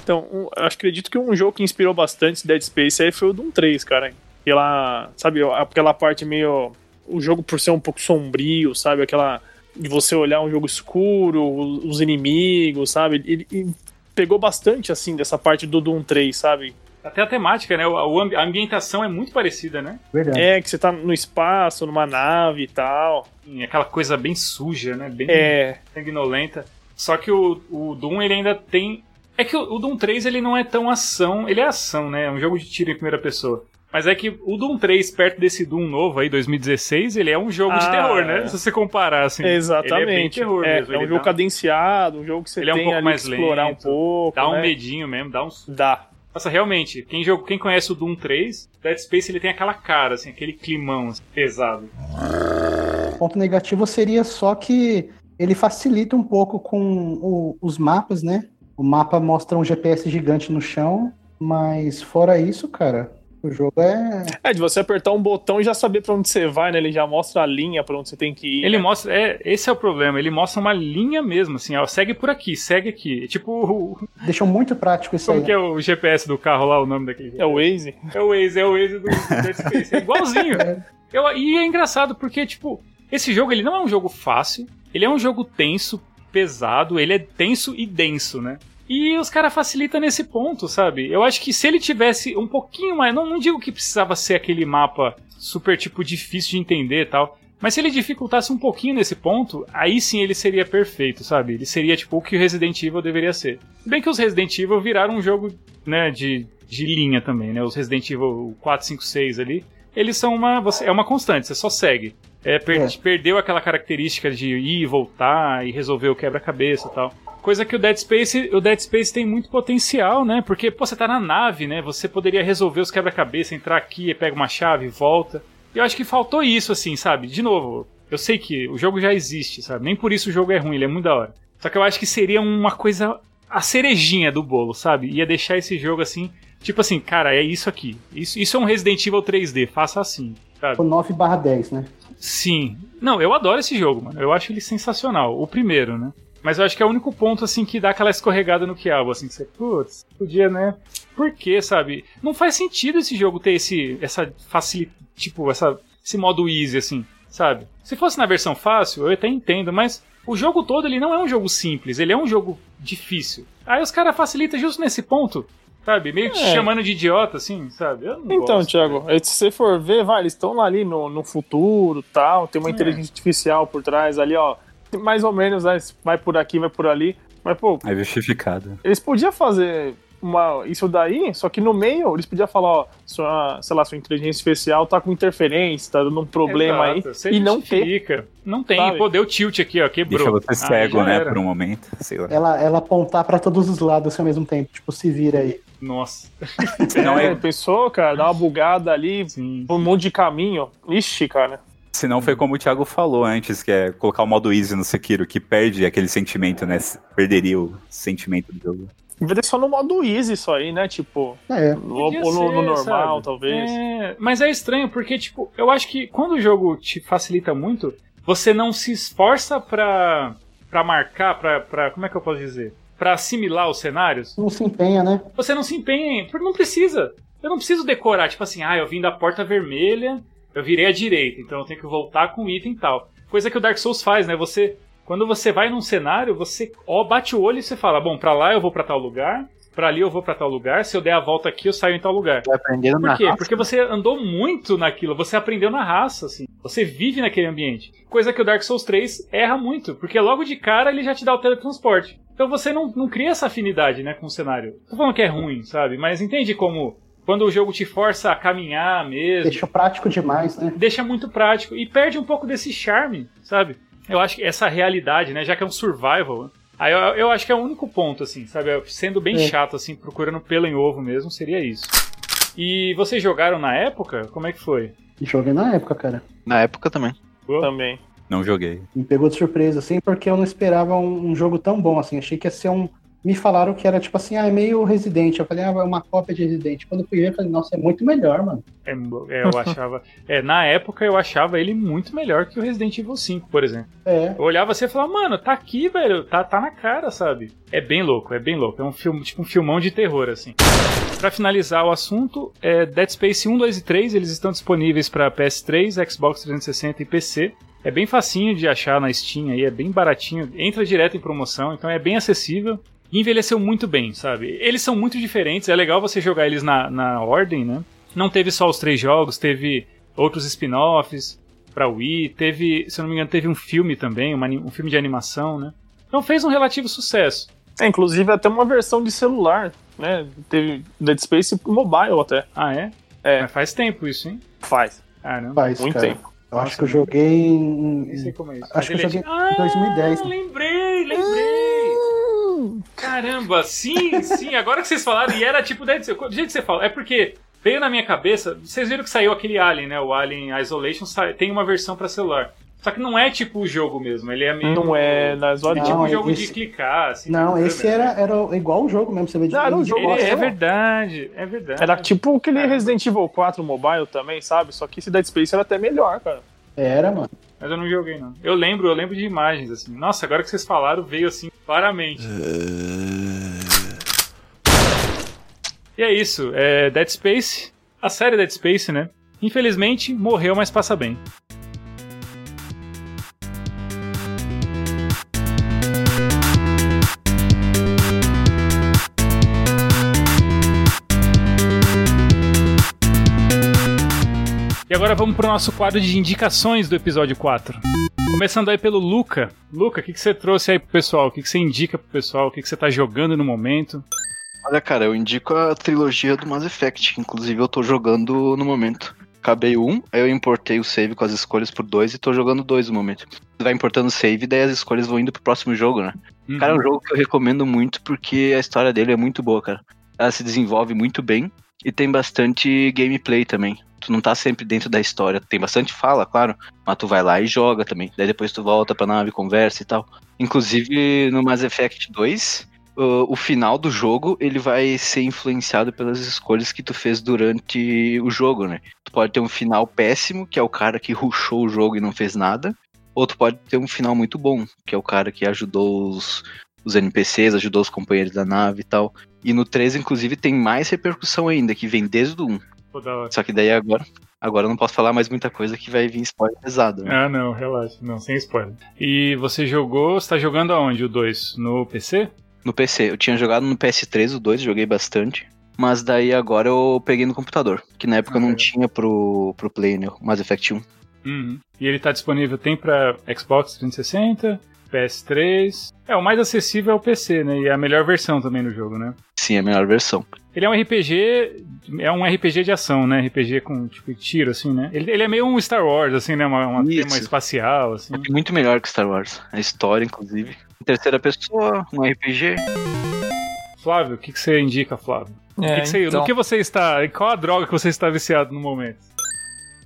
Então, um, acho acredito que um jogo que inspirou bastante esse Dead Space aí foi o Doom 3, cara. Aquela, sabe, aquela parte meio. O jogo por ser um pouco sombrio, sabe? Aquela. De você olhar um jogo escuro, os os inimigos, sabe? Ele, ele pegou bastante, assim, dessa parte do Doom 3, sabe? Até a temática, né? A ambientação é muito parecida, né? Verdade. É, que você tá no espaço, numa nave e tal. Aquela coisa bem suja, né? Bem É. sanguinolenta. Só que o, o Doom, ele ainda tem É que o o Doom 3 ele não é tão ação, ele é ação, né? É um jogo de tiro em primeira pessoa. Mas é que o Doom 3, perto desse Doom novo aí, 2016, ele é um jogo de Ah, terror, né? é. Se você comparar, assim. Exatamente. Ele é bem terror É, mesmo. é um ele jogo dá, cadenciado, um jogo que você Ele é um tem pouco ali mais explorar lento, um pouco. dá um né? medinho mesmo, dá uns... Dá. Nossa, realmente, quem, joga, quem conhece o Doom 3, Dead Space ele tem aquela cara, assim, aquele climão assim, pesado. Ponto negativo seria só que ele facilita um pouco com o- os mapas, né? O mapa mostra um GPS gigante no chão, mas fora isso, cara, o jogo é. É, de você apertar um botão e já saber pra onde você vai, né? Ele já mostra a linha pra onde você tem que ir. Ele né? mostra, é, esse é o problema, ele mostra uma linha mesmo, assim, ó, segue por aqui, segue aqui. É Tipo, o- Deixou muito prático isso como aí. que é o GPS do carro lá, o nome daquele? É o Waze. É o Waze, é o Waze do Dead Space. É igualzinho. [laughs] Eu, e é engraçado porque, tipo, esse jogo ele não é um jogo fácil, ele é um jogo tenso, pesado, ele é tenso e denso, né? E os caras facilitam nesse ponto, sabe? Eu acho que se ele tivesse um pouquinho mais. Não, não digo que precisava ser aquele mapa super, tipo, difícil de entender e tal. Mas se ele dificultasse um pouquinho nesse ponto, aí sim ele seria perfeito, sabe? Ele seria, tipo, o que o Resident Evil deveria ser. Se bem que os Resident Evil viraram um jogo, né, de, de linha também, né? Os Resident Evil 4, 5, 6 ali, eles são uma. Você, é uma constante, você só segue. É, per- É. Perdeu aquela característica de ir e voltar e resolver o quebra-cabeça e tal. Coisa que o Dead Space, o Dead Space tem muito potencial, né? Porque, pô, você tá na nave, né? Você poderia resolver os quebra-cabeça, entrar aqui, pega uma chave, volta. E eu acho que faltou isso, assim, sabe? De novo, eu sei que o jogo já existe, sabe? Nem por isso o jogo é ruim, ele é muito da hora. Só que eu acho que seria uma coisa. a cerejinha do bolo, sabe? Ia deixar esse jogo assim. Tipo assim, cara, é isso aqui. Isso, isso é um Resident Evil 3D, faça assim, sabe? O 9 barra 10, né? Sim. Não, eu adoro esse jogo, mano. Eu acho ele sensacional. O primeiro, né? Mas eu acho que é o único ponto, assim, que dá aquela escorregada no quiabo, assim, que você, putz, podia, né? Por quê, sabe? Não faz sentido esse jogo ter esse, essa facilidade, tipo, essa, esse modo easy, assim, sabe? Se fosse na versão fácil, eu até entendo, mas o jogo todo, ele não é um jogo simples, ele é um jogo difícil. Aí os caras facilitam justo nesse ponto, sabe? Meio que te É. chamando de idiota, assim, sabe? Eu não Então, gosto, Thiago, aí se você for ver, vai, eles estão lá ali no, no futuro tal, tem uma É. inteligência artificial por trás ali, ó. Mais ou menos, né, vai por aqui, vai por ali. Mas, pô, É justificado. eles podiam fazer uma, isso daí, só que no meio eles podiam falar, ó, sua, sei lá, sua inteligência especial tá com interferência, tá dando um problema Exato, aí. você E não ter. justifica. Não tem, Sabe? pô, deu tilt aqui, ó, quebrou. Deixa você cego, já né, por um momento. Sei lá. Ela, ela apontar pra todos os lados ao mesmo tempo, tipo, se vira aí. Nossa. Não é, é- pensou, cara, dá uma bugada ali, Sim. um monte de caminho. Ixi, cara. Se não foi como o Thiago falou antes, que é colocar o modo easy no Sekiro, que perde aquele sentimento, né? Perderia o sentimento do jogo. Deveria ser só no modo easy isso aí, né? Tipo, É, ou, no, no ser, normal, sabe? talvez. É, mas é estranho porque, tipo, eu acho que quando o jogo te facilita muito, você não se esforça pra, pra marcar, pra, pra. Como é que eu posso dizer? Pra assimilar os cenários. não se empenha, né? Você não se empenha, em- porque não precisa. Eu não preciso decorar, tipo assim, ah, eu vim da porta vermelha, eu virei à direita, então eu tenho que voltar com o item e tal. Coisa que o Dark Souls faz, né? Você, quando você vai num cenário, você ó, bate o olho e você fala, bom, pra lá eu vou pra tal lugar, pra ali eu vou pra tal lugar, se eu der a volta aqui eu saio em tal lugar. Vai aprendendo Por quê? raça. Porque você andou muito naquilo, você aprendeu na raça, assim. Você vive naquele ambiente. Coisa que o Dark Souls 3 erra muito, porque logo de cara ele já te dá o teletransporte. Então você não, não cria essa afinidade, né, com o cenário. Tô falando que é ruim, sabe? Mas entende como quando o jogo te força a caminhar mesmo, Deixou prático demais, né? deixa muito prático e perde um pouco desse charme, sabe? Eu acho que essa realidade, né, já que é um survival, aí eu, eu acho que é o único ponto, assim, sabe? Sendo bem É. chato, assim, procurando pelo em ovo mesmo, seria isso. E vocês jogaram na época? Como é que foi? Joguei na época, cara. Na época também. Também. Não joguei. Me pegou de surpresa, assim, porque eu não esperava um, um jogo tão bom, assim. Achei que ia ser um. Me falaram que era tipo assim, ah, é meio Resident. Eu falei, ah, é uma cópia de Resident. Quando eu fui ver, eu falei, nossa, é muito melhor, mano. É, é, eu achava. É, na época eu achava ele muito melhor que o Resident Evil 5, por exemplo. É. Eu olhava assim e falava, mano, tá aqui, velho, tá, tá na cara, sabe? É bem louco, é bem louco. É um filme, tipo um filmão de terror, assim. Pra finalizar o assunto, é, Dead Space 1, 2 e 3, eles estão disponíveis pra PS3, Xbox 360 e PC. É bem facinho de achar na Steam aí, é bem baratinho, entra direto em promoção, então é bem acessível. Envelheceu muito bem, sabe? Eles são muito diferentes, é legal você jogar eles na, na ordem, né? Não teve só os três jogos, teve outros spin-offs pra Wii, teve, se eu não me engano, teve um filme também, uma um filme de animação, né? Então fez um relativo sucesso. É, inclusive até uma versão de celular, né? Teve Dead Space mobile até. Ah, é? É, Mas faz tempo isso, hein? faz. Caramba. Faz, Muito cara. tempo. Eu acho que eu joguei Nem sei em. como é isso. Acho que eu é joguei de- Ah, em 2010. né? lembrei, lembrei. Caramba, sim, sim. Agora que vocês falaram, e era tipo Dead Space. Do jeito que você fala, é porque veio na minha cabeça. Vocês viram que saiu aquele Alien, né? O Alien Isolation tem uma versão pra celular. Só que não é tipo o jogo mesmo, ele é meio. Não é nas É horas tipo um jogo esse- de clicar, assim. Não, tipo esse câmera. era, era igual o jogo mesmo, você vê de Não, era um jogo Ele- é verdade, é verdade. Era tipo aquele Caramba. Resident Evil 4 mobile também, sabe? Só que esse Dead Space era até melhor, cara. Era, mano. Mas eu não joguei, não. Eu lembro, eu lembro de imagens, assim. Nossa, agora que vocês falaram, veio assim, claramente. E é isso, é Dead Space, a série Dead Space, né? Infelizmente, morreu, mas passa bem. Agora vamos pro nosso quadro de indicações do episódio 4. Começando aí pelo Luca. Luca, o que, que você trouxe aí pro pessoal? O que, que você indica pro pessoal? O que, que você tá jogando no momento? Olha, cara, eu indico a trilogia do Mass Effect, que inclusive eu tô jogando no momento. Acabei o 1, aí eu importei o save com as escolhas por dois e tô jogando dois no momento. Você vai importando o save, daí as escolhas vão indo pro próximo jogo, né? Uhum. Cara, é um jogo que eu recomendo muito porque a história dele é muito boa, cara. Ela se desenvolve muito bem e tem bastante gameplay também. Tu não tá sempre dentro da história, tem bastante fala, claro, mas tu vai lá e joga também. Daí depois tu volta pra nave, conversa e tal. Inclusive no Mass Effect 2, uh, o final do jogo ele vai ser influenciado pelas escolhas que tu fez durante o jogo, né? Tu pode ter um final péssimo, que é o cara que rushou o jogo e não fez nada. Ou tu pode ter um final muito bom, que é o cara que ajudou os, os NPCs, ajudou os companheiros da nave e tal. E no 3, inclusive, tem mais repercussão ainda, que vem desde o 1. Só que daí agora, agora eu não posso falar mais muita coisa que vai vir spoiler pesado. Né? Ah, não, relaxa. Não, sem spoiler. E você jogou, você tá jogando aonde o 2? No PC? No PC, eu tinha jogado no PS3 o 2, joguei bastante. Mas daí agora eu peguei no computador, que na época Ah, não legal. tinha pro, pro Play, né? o Mass Effect 1. Uhum. E ele tá disponível, tem pra Xbox 360, PS3. É, o mais acessível é o PC, né? E é a melhor versão também do jogo, né? Sim, é a melhor versão. Ele é um RPG. É um RPG de ação, né? RPG com tipo tiro, assim, né? Ele, ele é meio um Star Wars, assim, né? Uma, uma tema espacial, assim. É muito melhor que Star Wars. A história, inclusive. Em terceira pessoa, um RPG. Flávio, o que, que você indica, Flávio? O É, que que você- então, No que você está. Qual a droga que você está viciado no momento?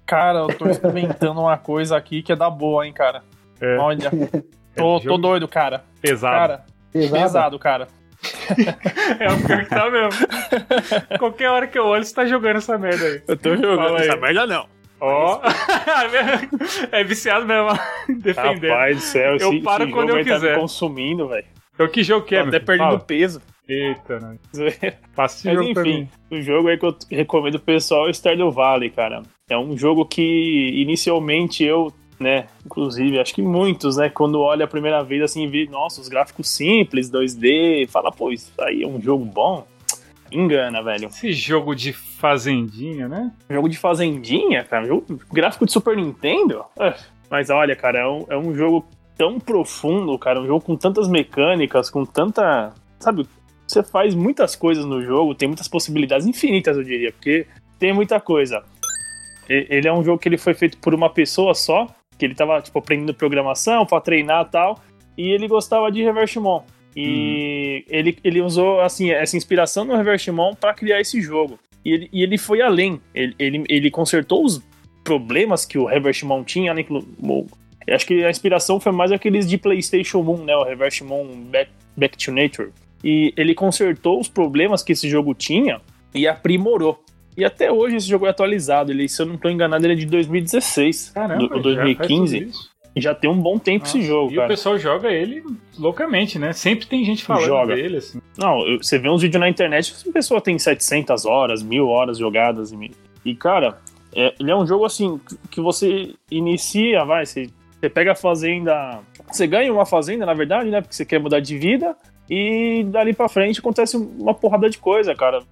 Cara, eu tô experimentando uma coisa aqui que é da boa, hein, cara. É. Olha, [laughs] É tô, jogo tô doido, cara. pesado. Cara, Pesado. pesado, cara. [laughs] É o pior que tá mesmo. Qualquer hora que eu olho, você tá jogando essa merda aí. Eu tô jogando essa merda, não. Ó. [laughs] é viciado mesmo. [laughs] Defendendo. Rapaz do céu, Eu esse, paro esse quando eu tá quiser. me consumindo, velho. Então, que jogo que é, Tô até perdendo Fala. peso. Eita, né? Passa esse Mas jogo enfim, o jogo aí que eu recomendo pro pessoal é o Stardew Valley, cara. É um jogo que inicialmente eu, né, inclusive, acho que muitos, né, quando olha a primeira vez assim, vê, nossa, os gráficos simples, 2D, fala, pô, isso aí é um jogo bom. Engana, velho. Esse jogo de fazendinha, né? Jogo de fazendinha, cara. Jogo, gráfico de Super Nintendo. Ah, Mas olha, cara, é um, é um jogo tão profundo, cara. Um jogo com tantas mecânicas, com tanta. Sabe? Você faz muitas coisas no jogo, tem muitas possibilidades infinitas, eu diria, porque tem muita coisa. Ele é um jogo que ele foi feito por uma pessoa só, que ele tava, tipo, aprendendo programação pra treinar e tal, e ele gostava de Revertimon. E ele, ele usou, assim, essa inspiração no Revertimon pra criar esse jogo. E ele, e ele foi além. Ele, ele, ele consertou os problemas que o Revertimon tinha, né? Acho que a inspiração foi mais aqueles de PlayStation 1, né? O Revertimon Back, Back to Nature. E ele consertou os problemas que esse jogo tinha e aprimorou. E até hoje esse jogo é atualizado. Ele, se eu não estou enganado, ele é de 2016. Caramba, já faz 2015. tudo isso. Já tem um bom tempo esse jogo, e o cara. pessoal joga ele loucamente, né? Sempre tem gente falando Joga. dele, assim. Não, você vê uns vídeos na internet, a pessoa tem 700 horas, mil horas jogadas. E, e, cara, é- ele é um jogo assim, que- que você inicia, vai, você, você pega a fazenda. Você ganha uma fazenda, na verdade, né? Porque você quer mudar de vida. E dali pra frente acontece uma porrada de coisa, cara.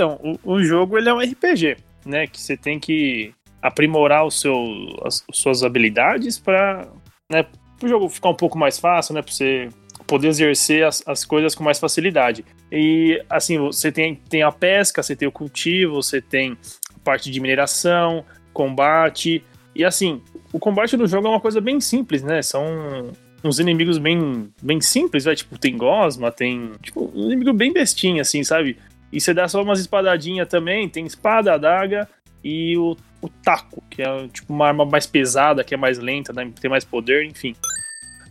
Então, o, o jogo ele é um RPG, né? Que você tem que aprimorar o seu, as, suas habilidades pra, né, pro jogo ficar um pouco mais fácil, né? Pra você poder exercer as, as coisas com mais facilidade. E assim, você tem, tem a pesca, você tem o cultivo, você tem parte de mineração, combate. E assim, o combate no jogo é uma coisa bem simples, né? São uns inimigos bem, bem simples, vai. Tipo, tem gosma, tem. Tipo, um inimigo bem bestinho, assim, sabe? E você dá só umas espadadinhas também, tem espada, adaga e o, o taco, que é tipo uma arma mais pesada, que é mais lenta, né? tem mais poder, enfim.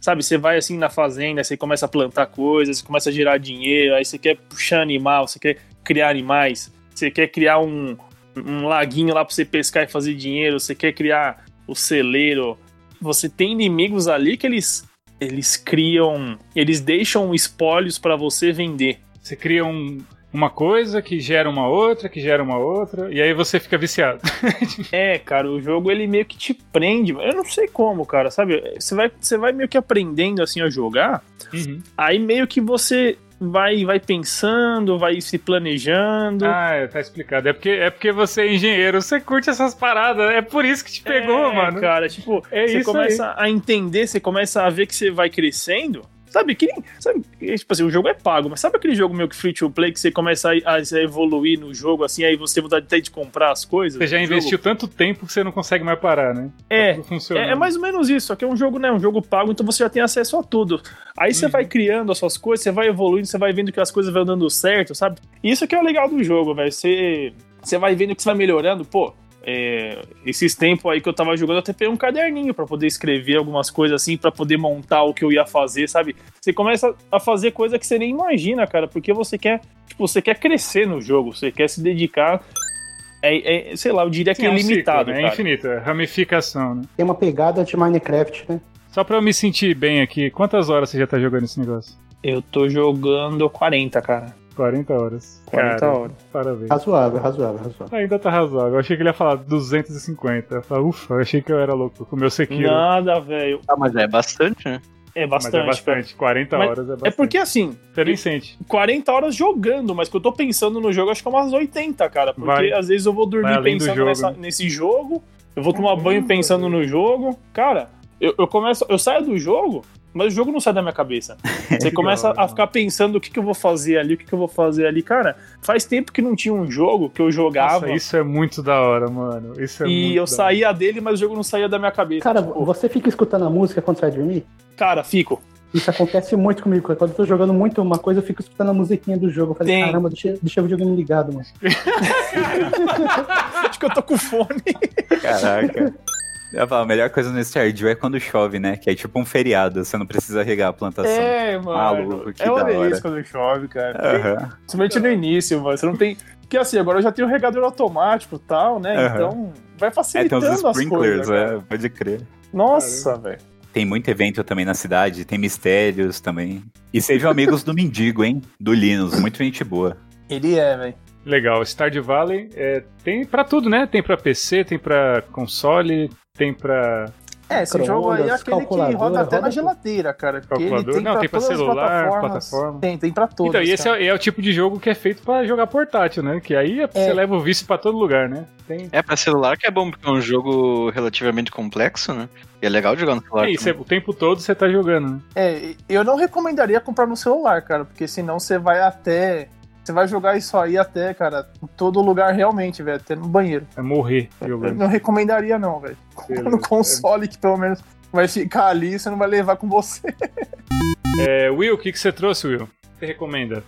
Sabe, você vai assim na fazenda, você começa a plantar coisas, você começa a gerar dinheiro, aí você quer puxar animal, você quer criar animais, você quer criar um, um laguinho lá pra você pescar e fazer dinheiro, você quer criar o celeiro. Você tem inimigos ali que eles eles criam, eles deixam espólios para você vender. Você cria um, uma coisa que gera uma outra, que gera uma outra, e aí você fica viciado. [laughs] é, cara, o jogo ele meio que te prende. Eu não sei como, cara, sabe? Você vai, você vai meio que aprendendo assim a jogar, uhum. aí meio que você vai vai pensando, vai se planejando. Ah, é, tá explicado. É porque, é porque você é engenheiro, você curte essas paradas. É por isso que te pegou, é, mano. cara, tipo, é você começa aí. a entender, você começa a ver que você vai crescendo. Sabe, que nem, sabe, tipo assim, o jogo é pago, mas sabe aquele jogo meio que free to play que você começa a, a evoluir no jogo, assim, aí você tem vontade até de comprar as coisas? Você já investiu jogo? tanto tempo que você não consegue mais parar, né? É, tá é, é, mais ou menos isso, só que é um jogo, né, um jogo pago, então você já tem acesso a tudo. Aí você uhum. vai criando as suas coisas, você vai evoluindo, você vai vendo que as coisas vão dando certo, sabe? Isso que é o legal do jogo, velho, você, você vai vendo que você vai melhorando, pô, é, esses tempos aí que eu tava jogando, eu até peguei um caderninho para poder escrever algumas coisas assim, para poder montar o que eu ia fazer, sabe? Você começa a fazer coisa que você nem imagina, cara, porque você quer, tipo, você quer crescer no jogo, você quer se dedicar. É, é sei lá, eu diria Sim, que é, é um limitado. Ciclo, né? É infinito, é ramificação, né? Tem uma pegada de Minecraft, né? Só pra eu me sentir bem aqui, quantas horas você já tá jogando esse negócio? Eu tô jogando 40, cara. 40 horas. 40 Cara, horas. Parabéns. Razoável, razoável, razoável. Ainda tá razoável. Eu achei que ele ia falar 250. Eu falei, ufa, eu achei que eu era louco com o meu Sekiro. Nada, velho. Ah, mas é bastante, né? É bastante. Mas é bastante. 40 mas horas é bastante. É porque assim. Você nem sente. 40 horas jogando, mas que eu tô pensando no jogo, acho que é umas 80, cara. Porque Vai. às vezes eu vou dormir pensando jogo, nessa, né? nesse jogo, eu vou tomar banho pensando no jogo. Cara, eu, eu começo. Eu saio do jogo, mas o jogo não sai da minha cabeça. [laughs] Você começa a ficar pensando o que, que eu vou fazer ali, o que, que eu vou fazer ali. Cara, faz tempo que não tinha um jogo que eu jogava. Nossa, isso é muito da hora, mano. Isso é e eu saía dele, mas o jogo não saía da minha cabeça. Cara, tipo... você fica escutando a música quando vai dormir? Cara, fico. Isso acontece muito comigo. Quando eu tô jogando muito uma coisa, eu fico escutando a musiquinha do jogo. Eu falei, Tem. caramba, deixa, deixa o videogame ligado, mano. [laughs] Acho que eu tô com fone. [laughs] Caraca. A melhor coisa no Stardew é quando chove, né? Que é tipo um feriado, você não precisa regar a plantação. É, mano. Maluco, que é uma delícia quando chove, cara. Uhum. Principalmente no início, mano. Você não tem. Porque assim, agora eu já tenho o regador automático e tal, né? Uhum. Então vai facilitando é, tem os sprinklers, as coisas. É, pode crer. Nossa, velho. Tem muito evento também na cidade, tem mistérios também. E sejam amigos do Mendigo, hein? Do Linus, muito gente boa. Ele é, velho. Legal, Stardew Valley é, tem para tudo, né? Tem para PC, tem para console, tem pra. É, esse jogo aí é aquele que roda até roda na geladeira, cara. Calculador. Ele tem Não, pra tem pra celular, plataforma. Tem, tem pra todos. Então, e esse é, é, o tipo de jogo que é feito pra jogar portátil, né? Que aí é. você leva o vício pra todo lugar, né? Tem... É, pra celular que é bom, porque é um jogo relativamente complexo, né? E é legal jogar no celular. É, isso, o tempo todo você tá jogando, né? É, eu não recomendaria comprar no celular, cara, porque senão você vai até você vai jogar isso aí até, cara, em todo lugar realmente, velho. Até no banheiro. É morrer jogando. Eu não recomendaria, não, velho. [laughs] No console, que pelo menos vai ficar ali você não vai levar com você. [laughs] É, Will, o que, que você trouxe, Will? O que você recomenda?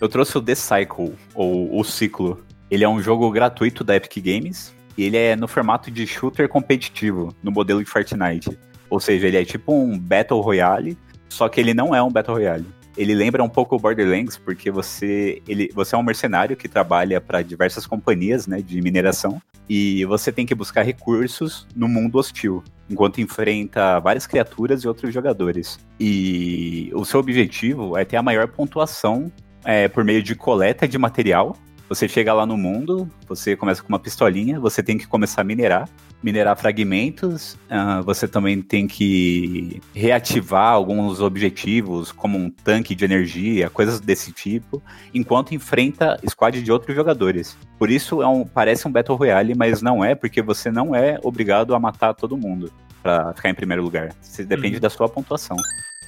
Eu trouxe o The Cycle, ou O Ciclo. Ele é um jogo gratuito da Epic Games. E ele é no formato de shooter competitivo, no modelo de Fortnite. Ou seja, ele é tipo um Battle Royale, só que ele não é um Battle Royale ele lembra um pouco o Borderlands, porque você, ele, você é um mercenário que trabalha para diversas companhias né, de mineração e você tem que buscar recursos no mundo hostil, enquanto enfrenta várias criaturas e outros jogadores. E o seu objetivo é ter a maior pontuação é, por meio de coleta de material você chega lá no mundo, você começa com uma pistolinha, você tem que começar a minerar, minerar fragmentos, uh, você também tem que reativar alguns objetivos, como um tanque de energia, coisas desse tipo, enquanto enfrenta squad de outros jogadores. Por isso é um, parece um Battle Royale, mas não é, porque você não é obrigado a matar todo mundo para ficar em primeiro lugar. Você depende uhum. da sua pontuação.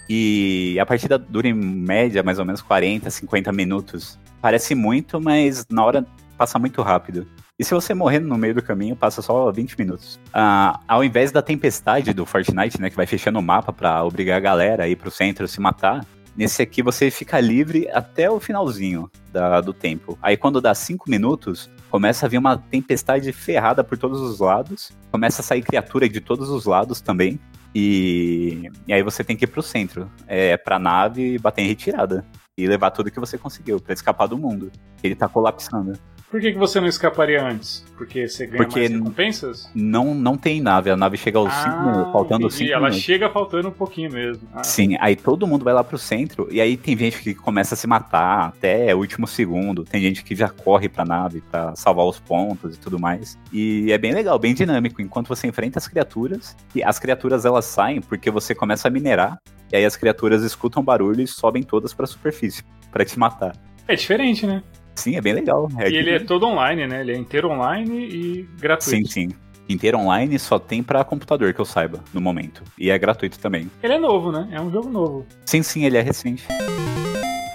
E a partida dura em média mais ou menos 40, 50 minutos. Parece muito, mas na hora passa muito rápido. E se você morrer no meio do caminho, passa só 20 minutos. Ah, ao invés da tempestade do Fortnite, né, que vai fechando o mapa para obrigar a galera a ir pro centro se matar, nesse aqui você fica livre até o finalzinho da, do tempo. Aí quando dá 5 minutos, começa a vir uma tempestade ferrada por todos os lados, começa a sair criatura de todos os lados também. E, e aí você tem que ir pro centro, é, pra nave bater em retirada. E levar tudo que você conseguiu para escapar do mundo. Ele tá colapsando. Por que, que você não escaparia antes? Porque você ganha Porque mais recompensas? Não, não tem nave, a nave chega aos 5 Ah, faltando entendi. 5 Ela minutos. chega faltando um pouquinho mesmo. Ah, Sim, aí todo mundo vai lá pro centro, e aí tem gente que começa a se matar até o último segundo, tem gente que já corre pra nave pra salvar os pontos e tudo mais. E é bem legal, bem dinâmico, enquanto você enfrenta as criaturas, e as criaturas elas saem porque você começa a minerar, e aí as criaturas escutam barulho e sobem todas pra superfície, pra te matar. É diferente, né? Sim, é bem legal. É e ele é todo online, né? Ele é inteiro online e gratuito. Sim, sim. Inteiro online só tem pra computador que eu saiba, no momento. E é gratuito também. Ele é novo, né? É um jogo novo. Sim, sim, ele é recente.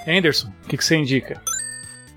Anderson, o que, que você indica?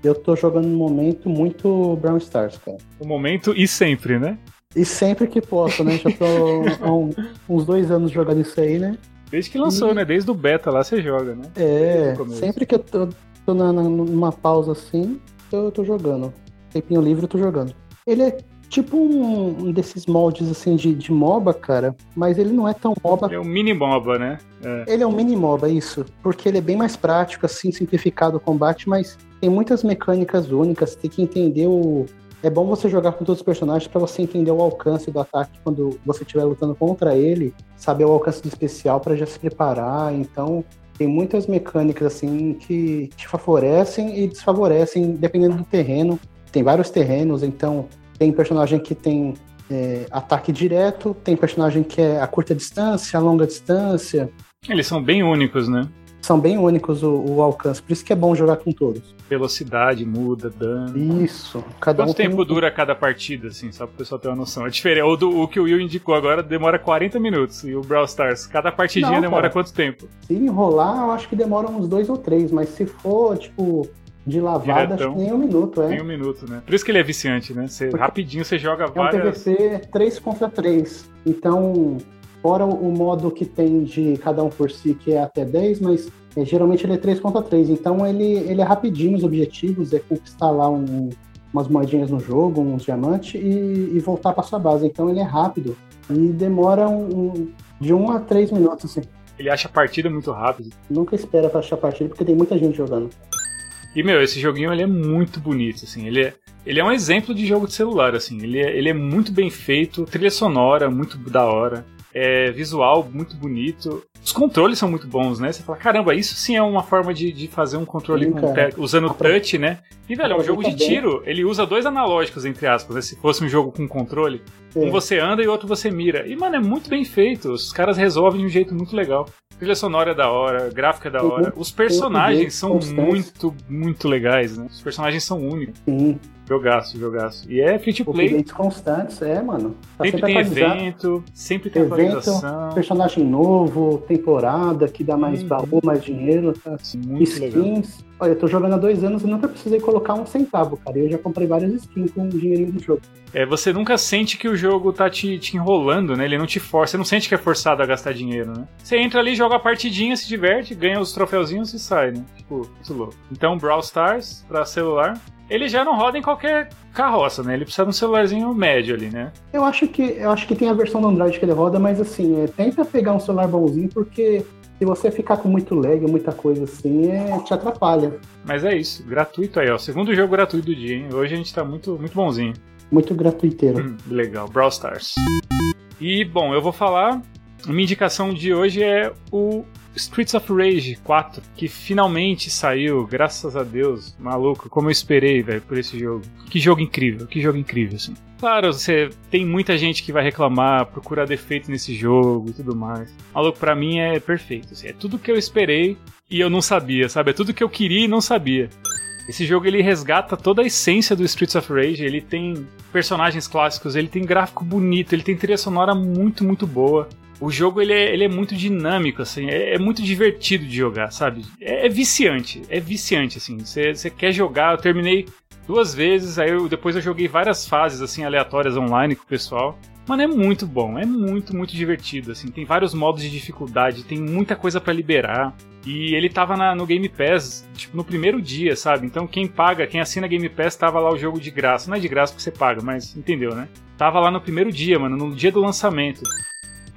Eu tô jogando no momento muito Brown Stars, cara. O momento e sempre, né? E sempre que posso, né? Já tô [laughs] há um- uns dois anos jogando isso aí, né? Desde que lançou, E- né? Desde o beta lá você joga, né? É, sempre que eu tô, tô na, na- numa pausa assim, eu tô jogando. Tempinho livre eu tô jogando. Ele é tipo um, um desses moldes assim de, de MOBA, cara, mas ele não é tão MOBA. Ele é um mini MOBA, né? É. Ele é um mini MOBA, isso. Porque ele é bem mais prático, assim, simplificado o combate, mas tem muitas mecânicas únicas, tem que entender o. É bom você jogar com todos os personagens pra você entender o alcance do ataque quando você estiver lutando contra ele, saber o alcance do especial pra já se preparar. Então, tem muitas mecânicas assim que te favorecem e desfavorecem dependendo do terreno. Tem vários terrenos, então tem personagem que tem é, ataque direto, tem personagem que é a curta distância, a longa distância. Eles são bem únicos, né? São bem únicos o, o alcance, por isso que é bom jogar com todos. Velocidade muda, dano. Isso. Cada Quanto um tem tempo um- dura cada partida, assim, só pro pessoal ter uma noção? É diferente. O, do- o que o Will indicou agora demora 40 minutos. E o Brawl Stars, cada partidinha Não, demora cara. quanto tempo? Se enrolar, eu acho que demora uns dois ou três, mas se for, tipo, de lavada, Diretão. acho que nem um minuto, é. Tem um minuto, né? Por isso que ele é viciante, né? Você, rapidinho você joga É um várias. PVP 3 contra 3. Então, fora o modo que tem de cada um por si, que é até 10, mas é, geralmente ele é 3 contra 3. Então ele, ele é rapidinho os objetivos, é conquistar lá um- umas moedinhas no jogo, uns diamantes, e, e voltar para sua base. Então ele é rápido. E demora um, um- de 1 a 3 minutos, assim. Ele acha a partida muito rápido. Nunca espera pra achar partida, porque tem muita gente jogando. E, meu, esse joguinho ele é muito bonito, assim. Ele é, ele é um exemplo de jogo de celular, assim. Ele é, ele é muito bem feito, trilha sonora muito da hora, é, visual muito bonito. Os controles são muito bons, né? Você fala, caramba, isso sim é uma forma de, de fazer um controle Sim, com usando touch, né? E, velho, é um jogo de tiro, ele usa dois analógicos, entre aspas, né? Se fosse um jogo com controle. Um É. você anda e o outro você mira. E, mano, é muito bem feito. Os caras resolvem de um jeito muito legal. Trilha sonora é da hora, gráfico é da hora. Os personagens são muito, muito legais, né? Os personagens são únicos. Sim, Jogaço, jogaço. E é free to play. updates constantes, é, mano. Tá Sempre sempre, tem atualizado. evento, sempre tem Evento, atualização. personagem novo, temporada que dá mais Uhum. baú, mais dinheiro, tá? Muito legal. skins. Olha, eu tô jogando há dois anos e nunca precisei colocar um centavo, cara. Eu já comprei várias skins com o dinheirinho do jogo. É, você nunca sente que o jogo tá te, te enrolando, né? Ele não te força, você não sente que é forçado a gastar dinheiro, né? Você entra ali, joga a partidinha, se diverte, ganha os troféuzinhos e sai, né? Tipo, muito louco. Então, Brawl Stars pra celular, ele já não roda em qualquer carroça, né? Ele precisa de um celularzinho médio ali, né? Eu acho que eu acho que tem a versão do Android que ele roda, mas assim, é, tenta pegar um celular bonzinho, porque se você ficar com muito lag, muita coisa assim, é, te atrapalha. Mas é isso, gratuito aí, ó. Segundo jogo gratuito do dia, hein? Hoje a gente tá muito, muito bonzinho. Muito gratuiteiro. Hum, Legal, Brawl Stars. E, bom, eu vou falar. Minha indicação de hoje é o Streets of Rage 4, que finalmente saiu, graças a Deus. Maluco, como eu esperei, velho, por esse jogo. Que jogo incrível, que jogo incrível, assim. Claro, você tem muita gente que vai reclamar, procurar defeito nesse jogo e tudo mais. Maluco, pra mim é perfeito. assim, é tudo que eu esperei e eu não sabia, sabe? É tudo que eu queria e não sabia. Esse jogo ele resgata toda a essência do Streets of Rage. Ele tem personagens clássicos, ele tem gráfico bonito, ele tem trilha sonora muito, muito boa. O jogo ele é, ele é muito dinâmico, assim, é, é muito divertido de jogar, sabe? É, é viciante, é viciante, assim. Você quer jogar, eu terminei duas vezes, aí eu, depois eu joguei várias fases, assim, aleatórias online com o pessoal. Mano, é muito bom, é muito, muito divertido, assim. Tem vários modos de dificuldade, tem muita coisa para liberar. E ele tava na, no Game Pass, tipo, no primeiro dia, sabe? Então quem paga, quem assina Game Pass, tava lá o jogo de graça. Não é de graça porque você paga, mas entendeu, né? Tava lá no primeiro dia, mano, no dia do lançamento.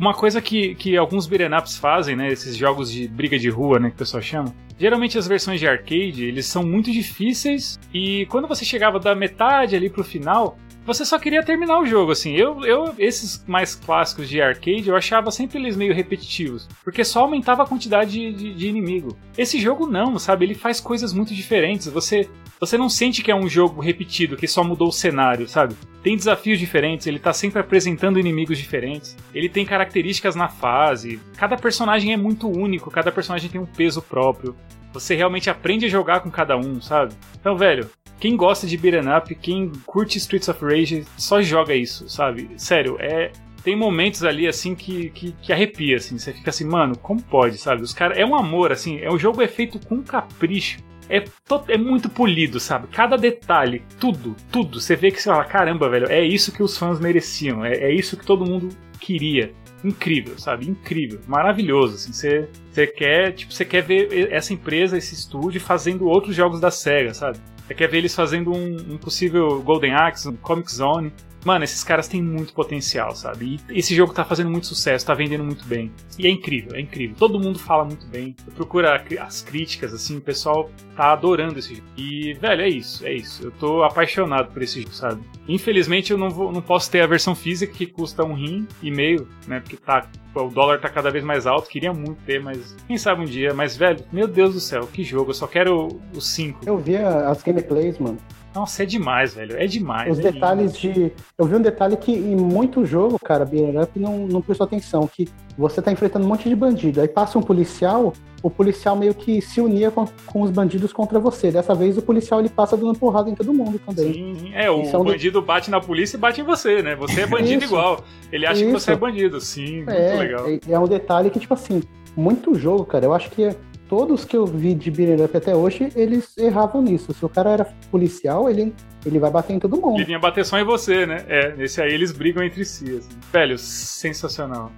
Uma coisa que, que alguns beat'em fazem, né, esses jogos de briga de rua, né, que o pessoal chama, geralmente as versões de arcade, eles são muito difíceis e quando você chegava da metade ali pro final, você só queria terminar o jogo, assim. Eu, eu, esses mais clássicos de arcade, eu achava sempre eles meio repetitivos, porque só aumentava a quantidade de, de, de inimigo. Esse jogo não, sabe? Ele faz coisas muito diferentes. Você, você não sente que é um jogo repetido, que só mudou o cenário, sabe? Tem desafios diferentes, ele tá sempre apresentando inimigos diferentes, ele tem características na fase, cada personagem é muito único, cada personagem tem um peso próprio. Você realmente aprende a jogar com cada um, sabe? Então, velho, quem gosta de beat'em up, quem curte Streets of Rage, só joga isso, sabe? Sério, é tem momentos ali assim que, que, que, arrepia, assim. Você fica assim, mano, como pode, sabe? Os caras. É um amor, assim. É, o jogo é feito com capricho. É, to, é muito polido, sabe? Cada detalhe, tudo, tudo. Você vê que você fala, caramba, velho, é isso que os fãs mereciam. É, é isso que todo mundo queria. Incrível, sabe? Incrível. Maravilhoso, assim. Você, você quer, tipo, você quer ver essa empresa, esse estúdio fazendo outros jogos da SEGA, sabe? Você quer ver eles fazendo um, um possível Golden Axe, um Comic Zone. Mano, esses caras têm muito potencial, sabe? E esse jogo tá fazendo muito sucesso, tá vendendo muito bem. E é incrível, é incrível. Todo mundo fala muito bem. Procura as críticas, assim, o pessoal tá adorando esse jogo. E, velho, é isso, é isso. Eu tô apaixonado por esse jogo, sabe? Infelizmente eu não, vou, não posso ter a versão física que custa um rim e meio, né? Porque tá o dólar tá cada vez mais alto, queria muito ter, mas quem sabe um dia. Mas, velho, meu Deus do céu, que jogo, eu só quero o 5. Eu vi as gameplays, mano. Nossa, é demais, velho. É demais. Os é detalhes lindo. de. Eu vi um detalhe que em muito jogo, cara, Beer Up não, não prestou atenção. Que você tá enfrentando um monte de bandido. Aí passa um policial, o policial meio que se unia com, com os bandidos contra você. Dessa vez o policial ele passa dando porrada em todo mundo também. Sim, é, o é um bandido de... bate na polícia e bate em você, né? Você é bandido igual. Ele acha Isso. que você é bandido. Sim, muito é, legal. É, é um detalhe que, tipo assim, muito jogo, cara. Eu acho que todos que eu vi de beat'em up até hoje, eles erravam nisso. Se o cara era policial, ele, ele vai bater em todo mundo. Ele vinha bater só em você, né? É, nesse aí eles brigam entre si, assim. Velho, sensacional.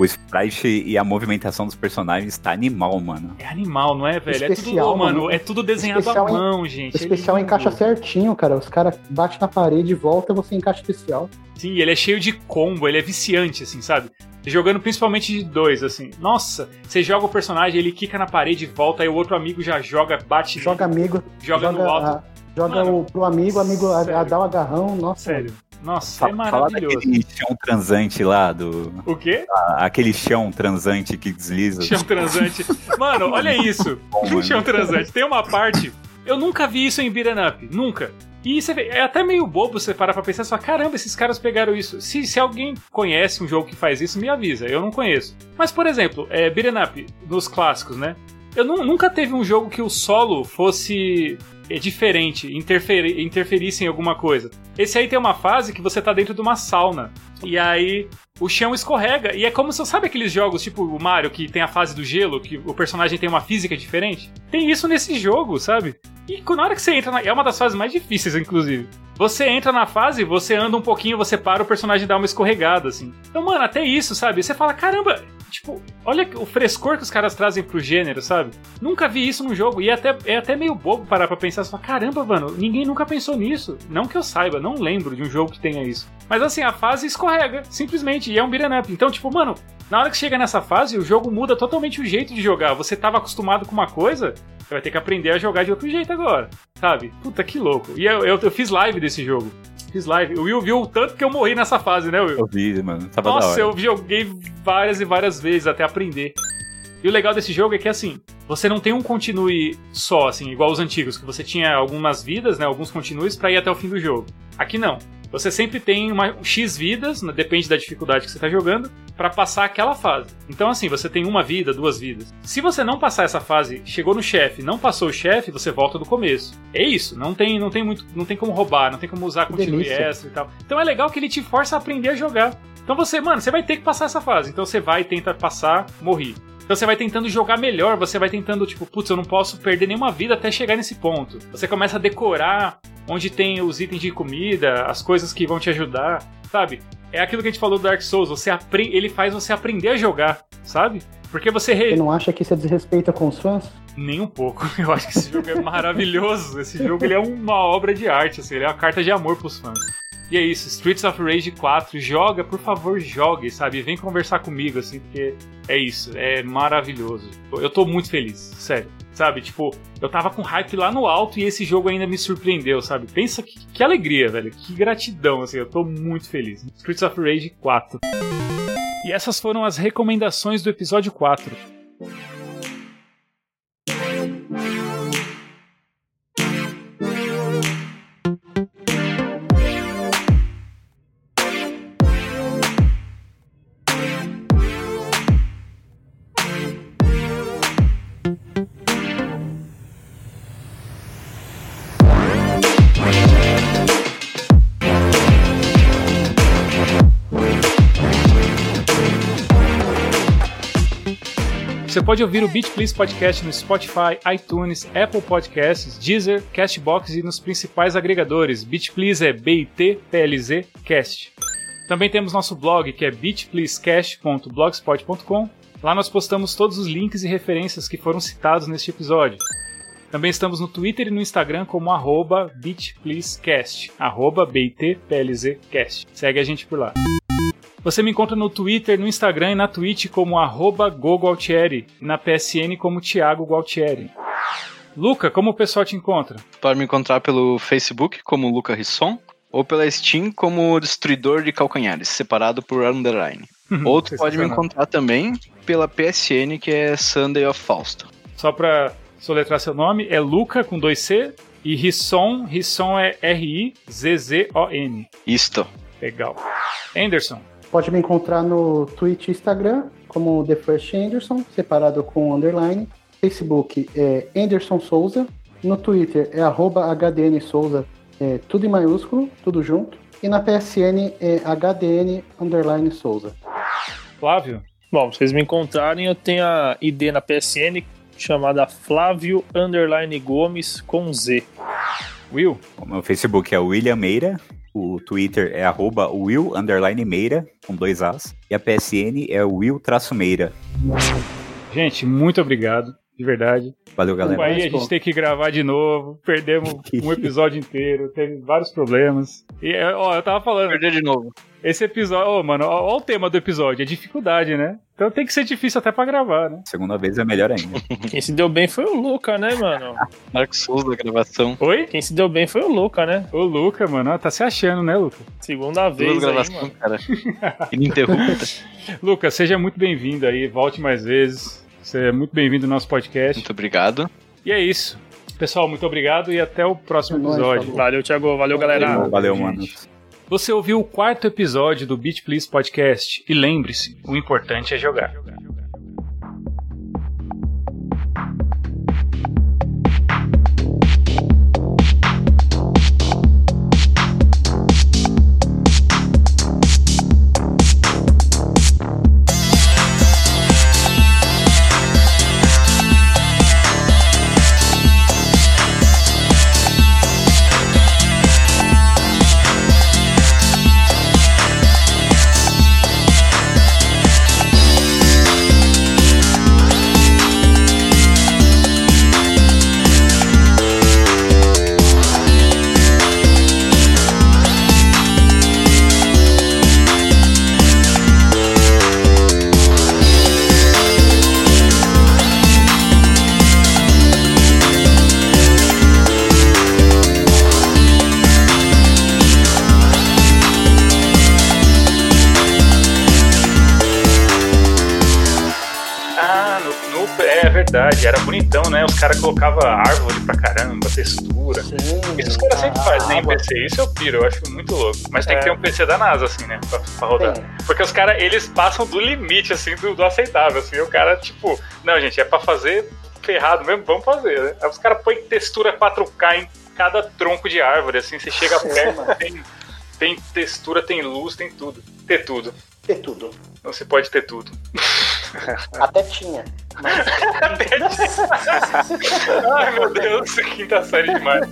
O sprite e a movimentação dos personagens tá animal, mano. É animal, não é, velho? Especial, é tudo, mano, é tudo desenhado à mão, gente. O especial é encaixa certinho, cara. Os caras batem na parede e volta, você encaixa especial. Sim, ele é cheio de combo, ele é viciante, assim, sabe? Jogando principalmente de dois, assim. Nossa, você joga o personagem, ele quica na parede e volta, aí o outro amigo já joga, bate. Joga amigo. Joga, joga no alto. A, joga Mano, o, pro amigo, o amigo a, a, dá o um agarrão, nossa. Sério. Nossa, é maravilhoso. Fala daquele chão transante lá do. O quê? Ah, aquele chão transante que desliza. Chão transante. Mano, olha isso. [laughs] Bom, chão transante. Tem uma parte. Eu nunca vi isso em Beat'em Up. Nunca. E você vê, é até meio bobo você parar pra pensar só, caramba, esses caras pegaram isso. Se, se alguém conhece um jogo que faz isso, me avisa. Eu não conheço. Mas, por exemplo, é, Beat'em Up, nos clássicos, né? Eu nunca teve um jogo que o solo fosse é diferente, interferi interferisse em alguma coisa. Esse aí tem uma fase que você tá dentro de uma sauna. E aí o chão escorrega. E é como se, sabe aqueles jogos tipo o Mario, que tem a fase do gelo, que o personagem tem uma física diferente? Tem isso nesse jogo, sabe? E na hora que você entra, na, é uma das fases mais difíceis, inclusive. Você entra na fase, você anda um pouquinho, você para, o personagem dá uma escorregada, assim. Então, mano, até isso, sabe? Você fala, caramba, tipo, olha o frescor que os caras trazem pro gênero, sabe? Nunca vi isso num jogo. E é até, é até meio bobo parar pra pensar só, caramba, mano, ninguém nunca pensou nisso. Não que eu saiba, não lembro de um jogo que tenha isso. Mas assim, a fase escorrega, simplesmente, e é um beat'em up. Então, tipo, mano, na hora que chega nessa fase, o jogo muda totalmente o jeito de jogar. Você tava acostumado com uma coisa, você vai ter que aprender a jogar de outro jeito agora, sabe? Puta que louco. E eu, eu, eu fiz live desse jogo. Fiz live. O Will viu o tanto que eu morri nessa fase, né, Will? Eu vi, mano. Tava Nossa, eu joguei várias e várias vezes até aprender. E o legal desse jogo é que, assim, você não tem um continue só, assim, igual os antigos, que você tinha algumas vidas, né, alguns continues para ir até o fim do jogo. Aqui não. Você sempre tem uma X vidas, né, depende da dificuldade que você está jogando, para passar aquela fase. Então, assim, você tem uma vida, duas vidas. Se você não passar essa fase, chegou no chefe, não passou o chefe, você volta do começo. É isso. Não tem, não tem muito, não tem como roubar, não tem como usar continue extra e tal. Então é legal que ele te força a aprender a jogar. Então você, mano, você vai ter que passar essa fase. Então você vai, tenta passar, morri. Então você vai tentando jogar melhor, você vai tentando, tipo, putz, eu não posso perder nenhuma vida até chegar nesse ponto. Você começa a decorar onde tem os itens de comida, as coisas que vão te ajudar, sabe? É aquilo que a gente falou do Dark Souls, você aprende, ele faz você aprender a jogar, sabe? Porque você re... Você não acha que isso é desrespeita com os fãs? Nem um pouco. [laughs] Eu acho que esse jogo é maravilhoso. Esse jogo ele é uma obra de arte, assim, ele é uma carta de amor pros fãs. E é isso, Streets of Rage 4, joga, por favor, jogue, sabe? Vem conversar comigo, assim, porque é isso, é maravilhoso. Eu tô muito feliz, sério. Sabe, tipo, eu tava com hype lá no alto e esse jogo ainda me surpreendeu, sabe? Pensa que, que alegria, velho, que gratidão, assim, eu tô muito feliz. Streets of Rage 4. E essas foram as recomendações do episódio 4. Você pode ouvir o Beat Please Podcast no Spotify, iTunes, Apple Podcasts, Deezer, Castbox e nos principais agregadores. Beat Please é B-I-T-P-L-Z Cast. Também temos nosso blog que é beatpleasecast.blogspot.com. Lá nós postamos todos os links e referências que foram citados neste episódio. Também estamos no Twitter e no Instagram como arroba BeatPleaseCast, arroba. Segue a gente por lá. Você me encontra no Twitter, no Instagram e na Twitch como arroba GoGualtieri e na PSN como Thiago Gualtieri. Luca, como o pessoal te encontra? Pode me encontrar pelo Facebook como Luca Risson ou pela Steam como Destruidor de Calcanhares, separado por underline. Ou tu pode me Sensacional. encontrar também pela PSN, que é Sunday of Fausto. Só pra soletrar seu nome, é Luca com dois C e Risson, Risson é R-I-Z-Z-O-N. Isto. Legal. Anderson, Pode me encontrar no Twitch e Instagram como The First Anderson, separado com underline. Facebook é Anderson Souza. No Twitter é arroba HDN Souza, é, tudo em maiúsculo, tudo junto. E na PSN é HDN underline Souza. Flávio, Bom, vocês me encontrarem, eu tenho a ID na PSN chamada Flávio Underline Gomes com Z. Will, O meu Facebook é William Meira. O Twitter é arroba Will Meira, com dois As. E a PSN é Will Meira. gente, muito obrigado, de verdade. Valeu, Desculpa galera. aí, a gente tem que gravar de novo. Perdemos um [laughs] episódio inteiro, teve vários problemas. E, é, ó, eu tava falando, Perder de novo. esse episódio, ô, mano, ó, ó o tema do episódio, é dificuldade, né? Então tem que ser difícil até pra gravar, né? Segunda vez é melhor ainda. [laughs] Quem se deu bem foi o Luca, né, mano? Dark Souls da gravação. Oi? Quem se deu bem foi o Luca, né? Ô, Luca, mano, tá se achando, né, Luca? Segunda Duas vez aí, gravações, mano. cara. Ininterrupta. [laughs] Luca, seja muito bem-vindo aí, volte mais vezes. Você é muito bem-vindo no nosso podcast. Muito obrigado. E é isso. Pessoal, muito obrigado e até o próximo É episódio. Valeu, Thiago. Valeu, galera. Valeu, gente. mano. Você ouviu o quarto episódio do Beat Please Podcast e lembre-se, o importante é jogar. Verdade, era bonitão, né? Os caras colocavam árvore pra caramba, textura. Isso os caras sempre fazem, né? Em PC, isso eu piro, eu acho muito louco. Mas tem que É. ter um PC da NASA, assim, né? Pra, pra rodar. Tem. Porque os caras, eles passam do limite, assim, do, do aceitável, assim. O cara, tipo, não, gente, é pra fazer ferrado mesmo, vamos fazer, né? Aí os caras põem textura 4K em cada tronco de árvore, assim, você chega perto, tem, tem textura, tem luz, tem tudo. Tem tudo. Ter tudo. Você pode ter tudo. [laughs] Até tinha. Mas [laughs] [laughs] Ai, meu Deus, quinta série demais.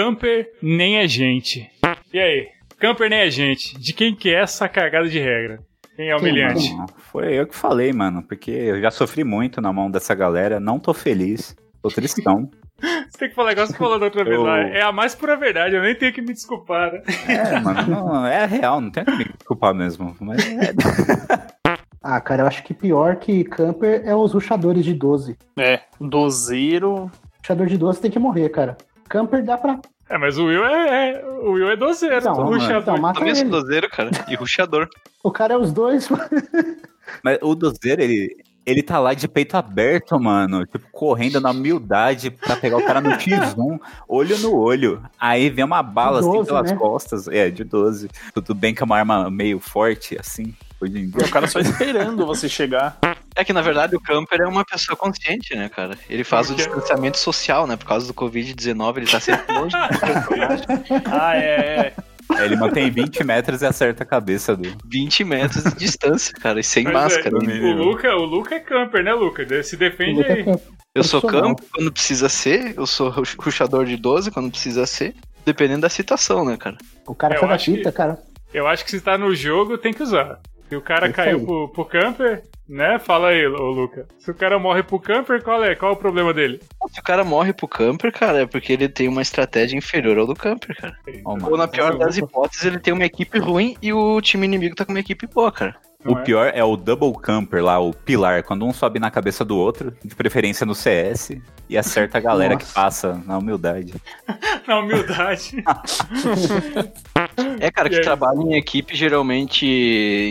Camper nem é gente. E aí? Camper nem é gente. De quem que é essa cagada de regra? Quem é Quem, humilhante? Foi eu que falei, mano, porque eu já sofri muito na mão dessa galera, não tô feliz, tô tristão. [laughs] Você tem que falar igual você falou da outra vez Eu- lá. É a mais pura verdade, eu nem tenho que me desculpar. né? É, mano, não, é real, não tem que me culpar mesmo. Mas é, [laughs] Ah, cara, eu acho que pior que camper é os ruxadores de 12. É, dozeiro. Ruxador de 12 tem que morrer, cara. Camper dá pra. É, mas o Will é, é- o Will é dozeiro, Então, ruxador. então mata Também ele. dozeiro, cara. E ruxador. O cara é os dois. [laughs] mas o Dozeiro, ele, ele tá lá de peito aberto, mano, tipo, correndo na humildade pra pegar o cara no X1, olho no olho. Aí vem uma bala De assim 12, pelas né? costas, é, de 12. Tudo bem que é uma arma meio forte, assim, hoje em dia. O cara só [laughs] esperando você chegar. É que, na verdade, o camper é uma pessoa consciente, né, cara? Ele faz o distanciamento social, né? Por causa do Covid-19, ele tá sempre longe. [laughs] Ah, é, é. Ele mantém 20 metros e acerta a cabeça do. 20 metros de distância, cara, e sem Mas máscara. é, o, Luca, o Luca é camper, né, Luca? Se defende Luta aí. camper. Eu sou campo quando precisa ser, eu sou rux- ruxador de 12 quando precisa ser, dependendo da situação, né, cara? O cara foi da acho que- fita, cara. Eu acho que se tá no jogo, tem que usar. Se o cara Isso caiu aí. pro, pro camper, né? Fala aí, ô Luca. Se o cara morre pro camper, qual é? Qual é o problema dele? Se o cara morre pro camper, cara, é porque ele tem uma estratégia inferior ao do camper, cara. Mano. Ou na pior das hipóteses, ele tem uma equipe ruim e o time inimigo tá com uma equipe boa, cara. Não O é? pior é o double camper lá, o pilar, quando um sobe na cabeça do outro, de preferência no CS, e acerta a galera que Nossa. passa na humildade. [laughs] Na humildade. [laughs] É, cara, que aí? trabalha em equipe geralmente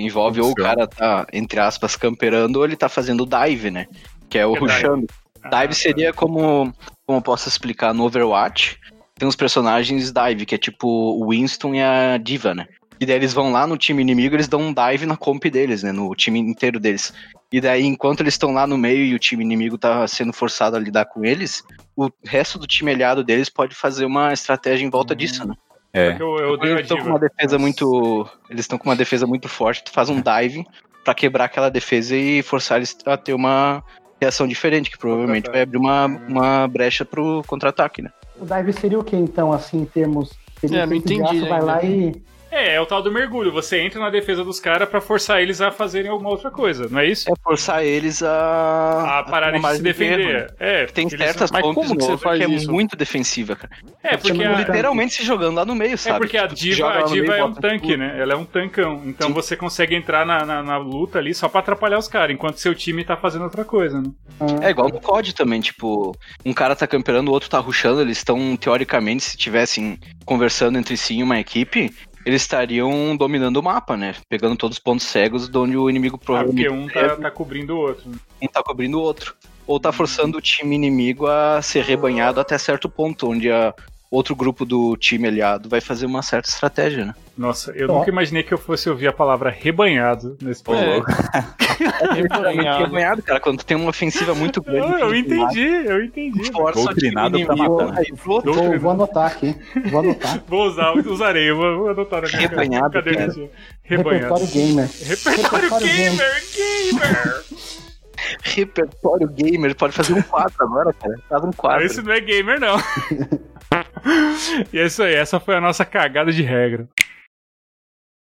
envolve ou o cara tá, entre aspas, camperando ou ele tá fazendo dive, né? Que é o é dive? rushando. Ah, Dive seria como, como eu posso explicar no Overwatch. Tem uns personagens dive, que é tipo o Winston e a Diva, né? E daí eles vão lá no time inimigo, eles dão um dive na comp deles, né? No time inteiro deles. E daí, enquanto eles estão lá no meio e o time inimigo tá sendo forçado a lidar com eles, o resto do time aliado deles pode fazer uma estratégia em volta Hum. disso, né? É. Eu, eu Eles estão com uma defesa muito. Eles estão com uma defesa muito forte. Tu faz um dive pra quebrar aquela defesa e forçar eles a ter uma reação diferente, que provavelmente vai abrir uma, uma brecha pro contra-ataque, né? O dive seria o que, então, assim, em termos. Seria É, não entendi aço, vai lá e. É, é o tal do mergulho. Você entra na defesa dos caras pra forçar eles a fazerem alguma outra coisa, não é isso? É forçar eles a. A pararem de se margem de defender. né? É, Tem eles- certas Mas comps como que você faz que é isso? muito defensiva, cara. É, porque a, de Literalmente se jogando lá no meio, sabe? É porque a Tipo, diva, a no meio, diva é um tanque, tudo. né? Ela é um tancão. Então Sim. você consegue entrar na, na, na luta ali só pra atrapalhar os caras, enquanto seu time tá fazendo outra coisa, né? É igual no COD também, tipo, um cara tá camperando, o outro tá rushando, eles estão, teoricamente, se tivessem conversando entre si em uma equipe, eles estariam dominando o mapa, né? Pegando todos os pontos cegos de onde o inimigo Ah, porque provavelmente um tá, tá cobrindo o outro. né? um tá cobrindo o outro. Ou tá forçando o time inimigo a ser rebanhado até certo ponto, onde a outro grupo do time aliado vai fazer uma certa estratégia, né? Nossa, eu Ó. nunca imaginei que eu fosse ouvir a palavra rebanhado nesse podcast. [laughs] Rebanhado. rebanhado, cara, quando tem uma ofensiva muito grande. Ah, eu entendi, eu entendi. Força Doutrinado pra matar. outro. Vou, vou anotar aqui. Vou anotar. [laughs] Vou usar, usarei, eu vou, vou na minha Rebanhado, cadernetinha. Rebanhado. Repertório gamer. Repertório Repertório gamer, gamer! Repertório gamer, pode fazer um quadro agora, cara. Faz um quadro. Esse não é gamer, não. [laughs] e é isso aí, essa foi a nossa cagada de regra.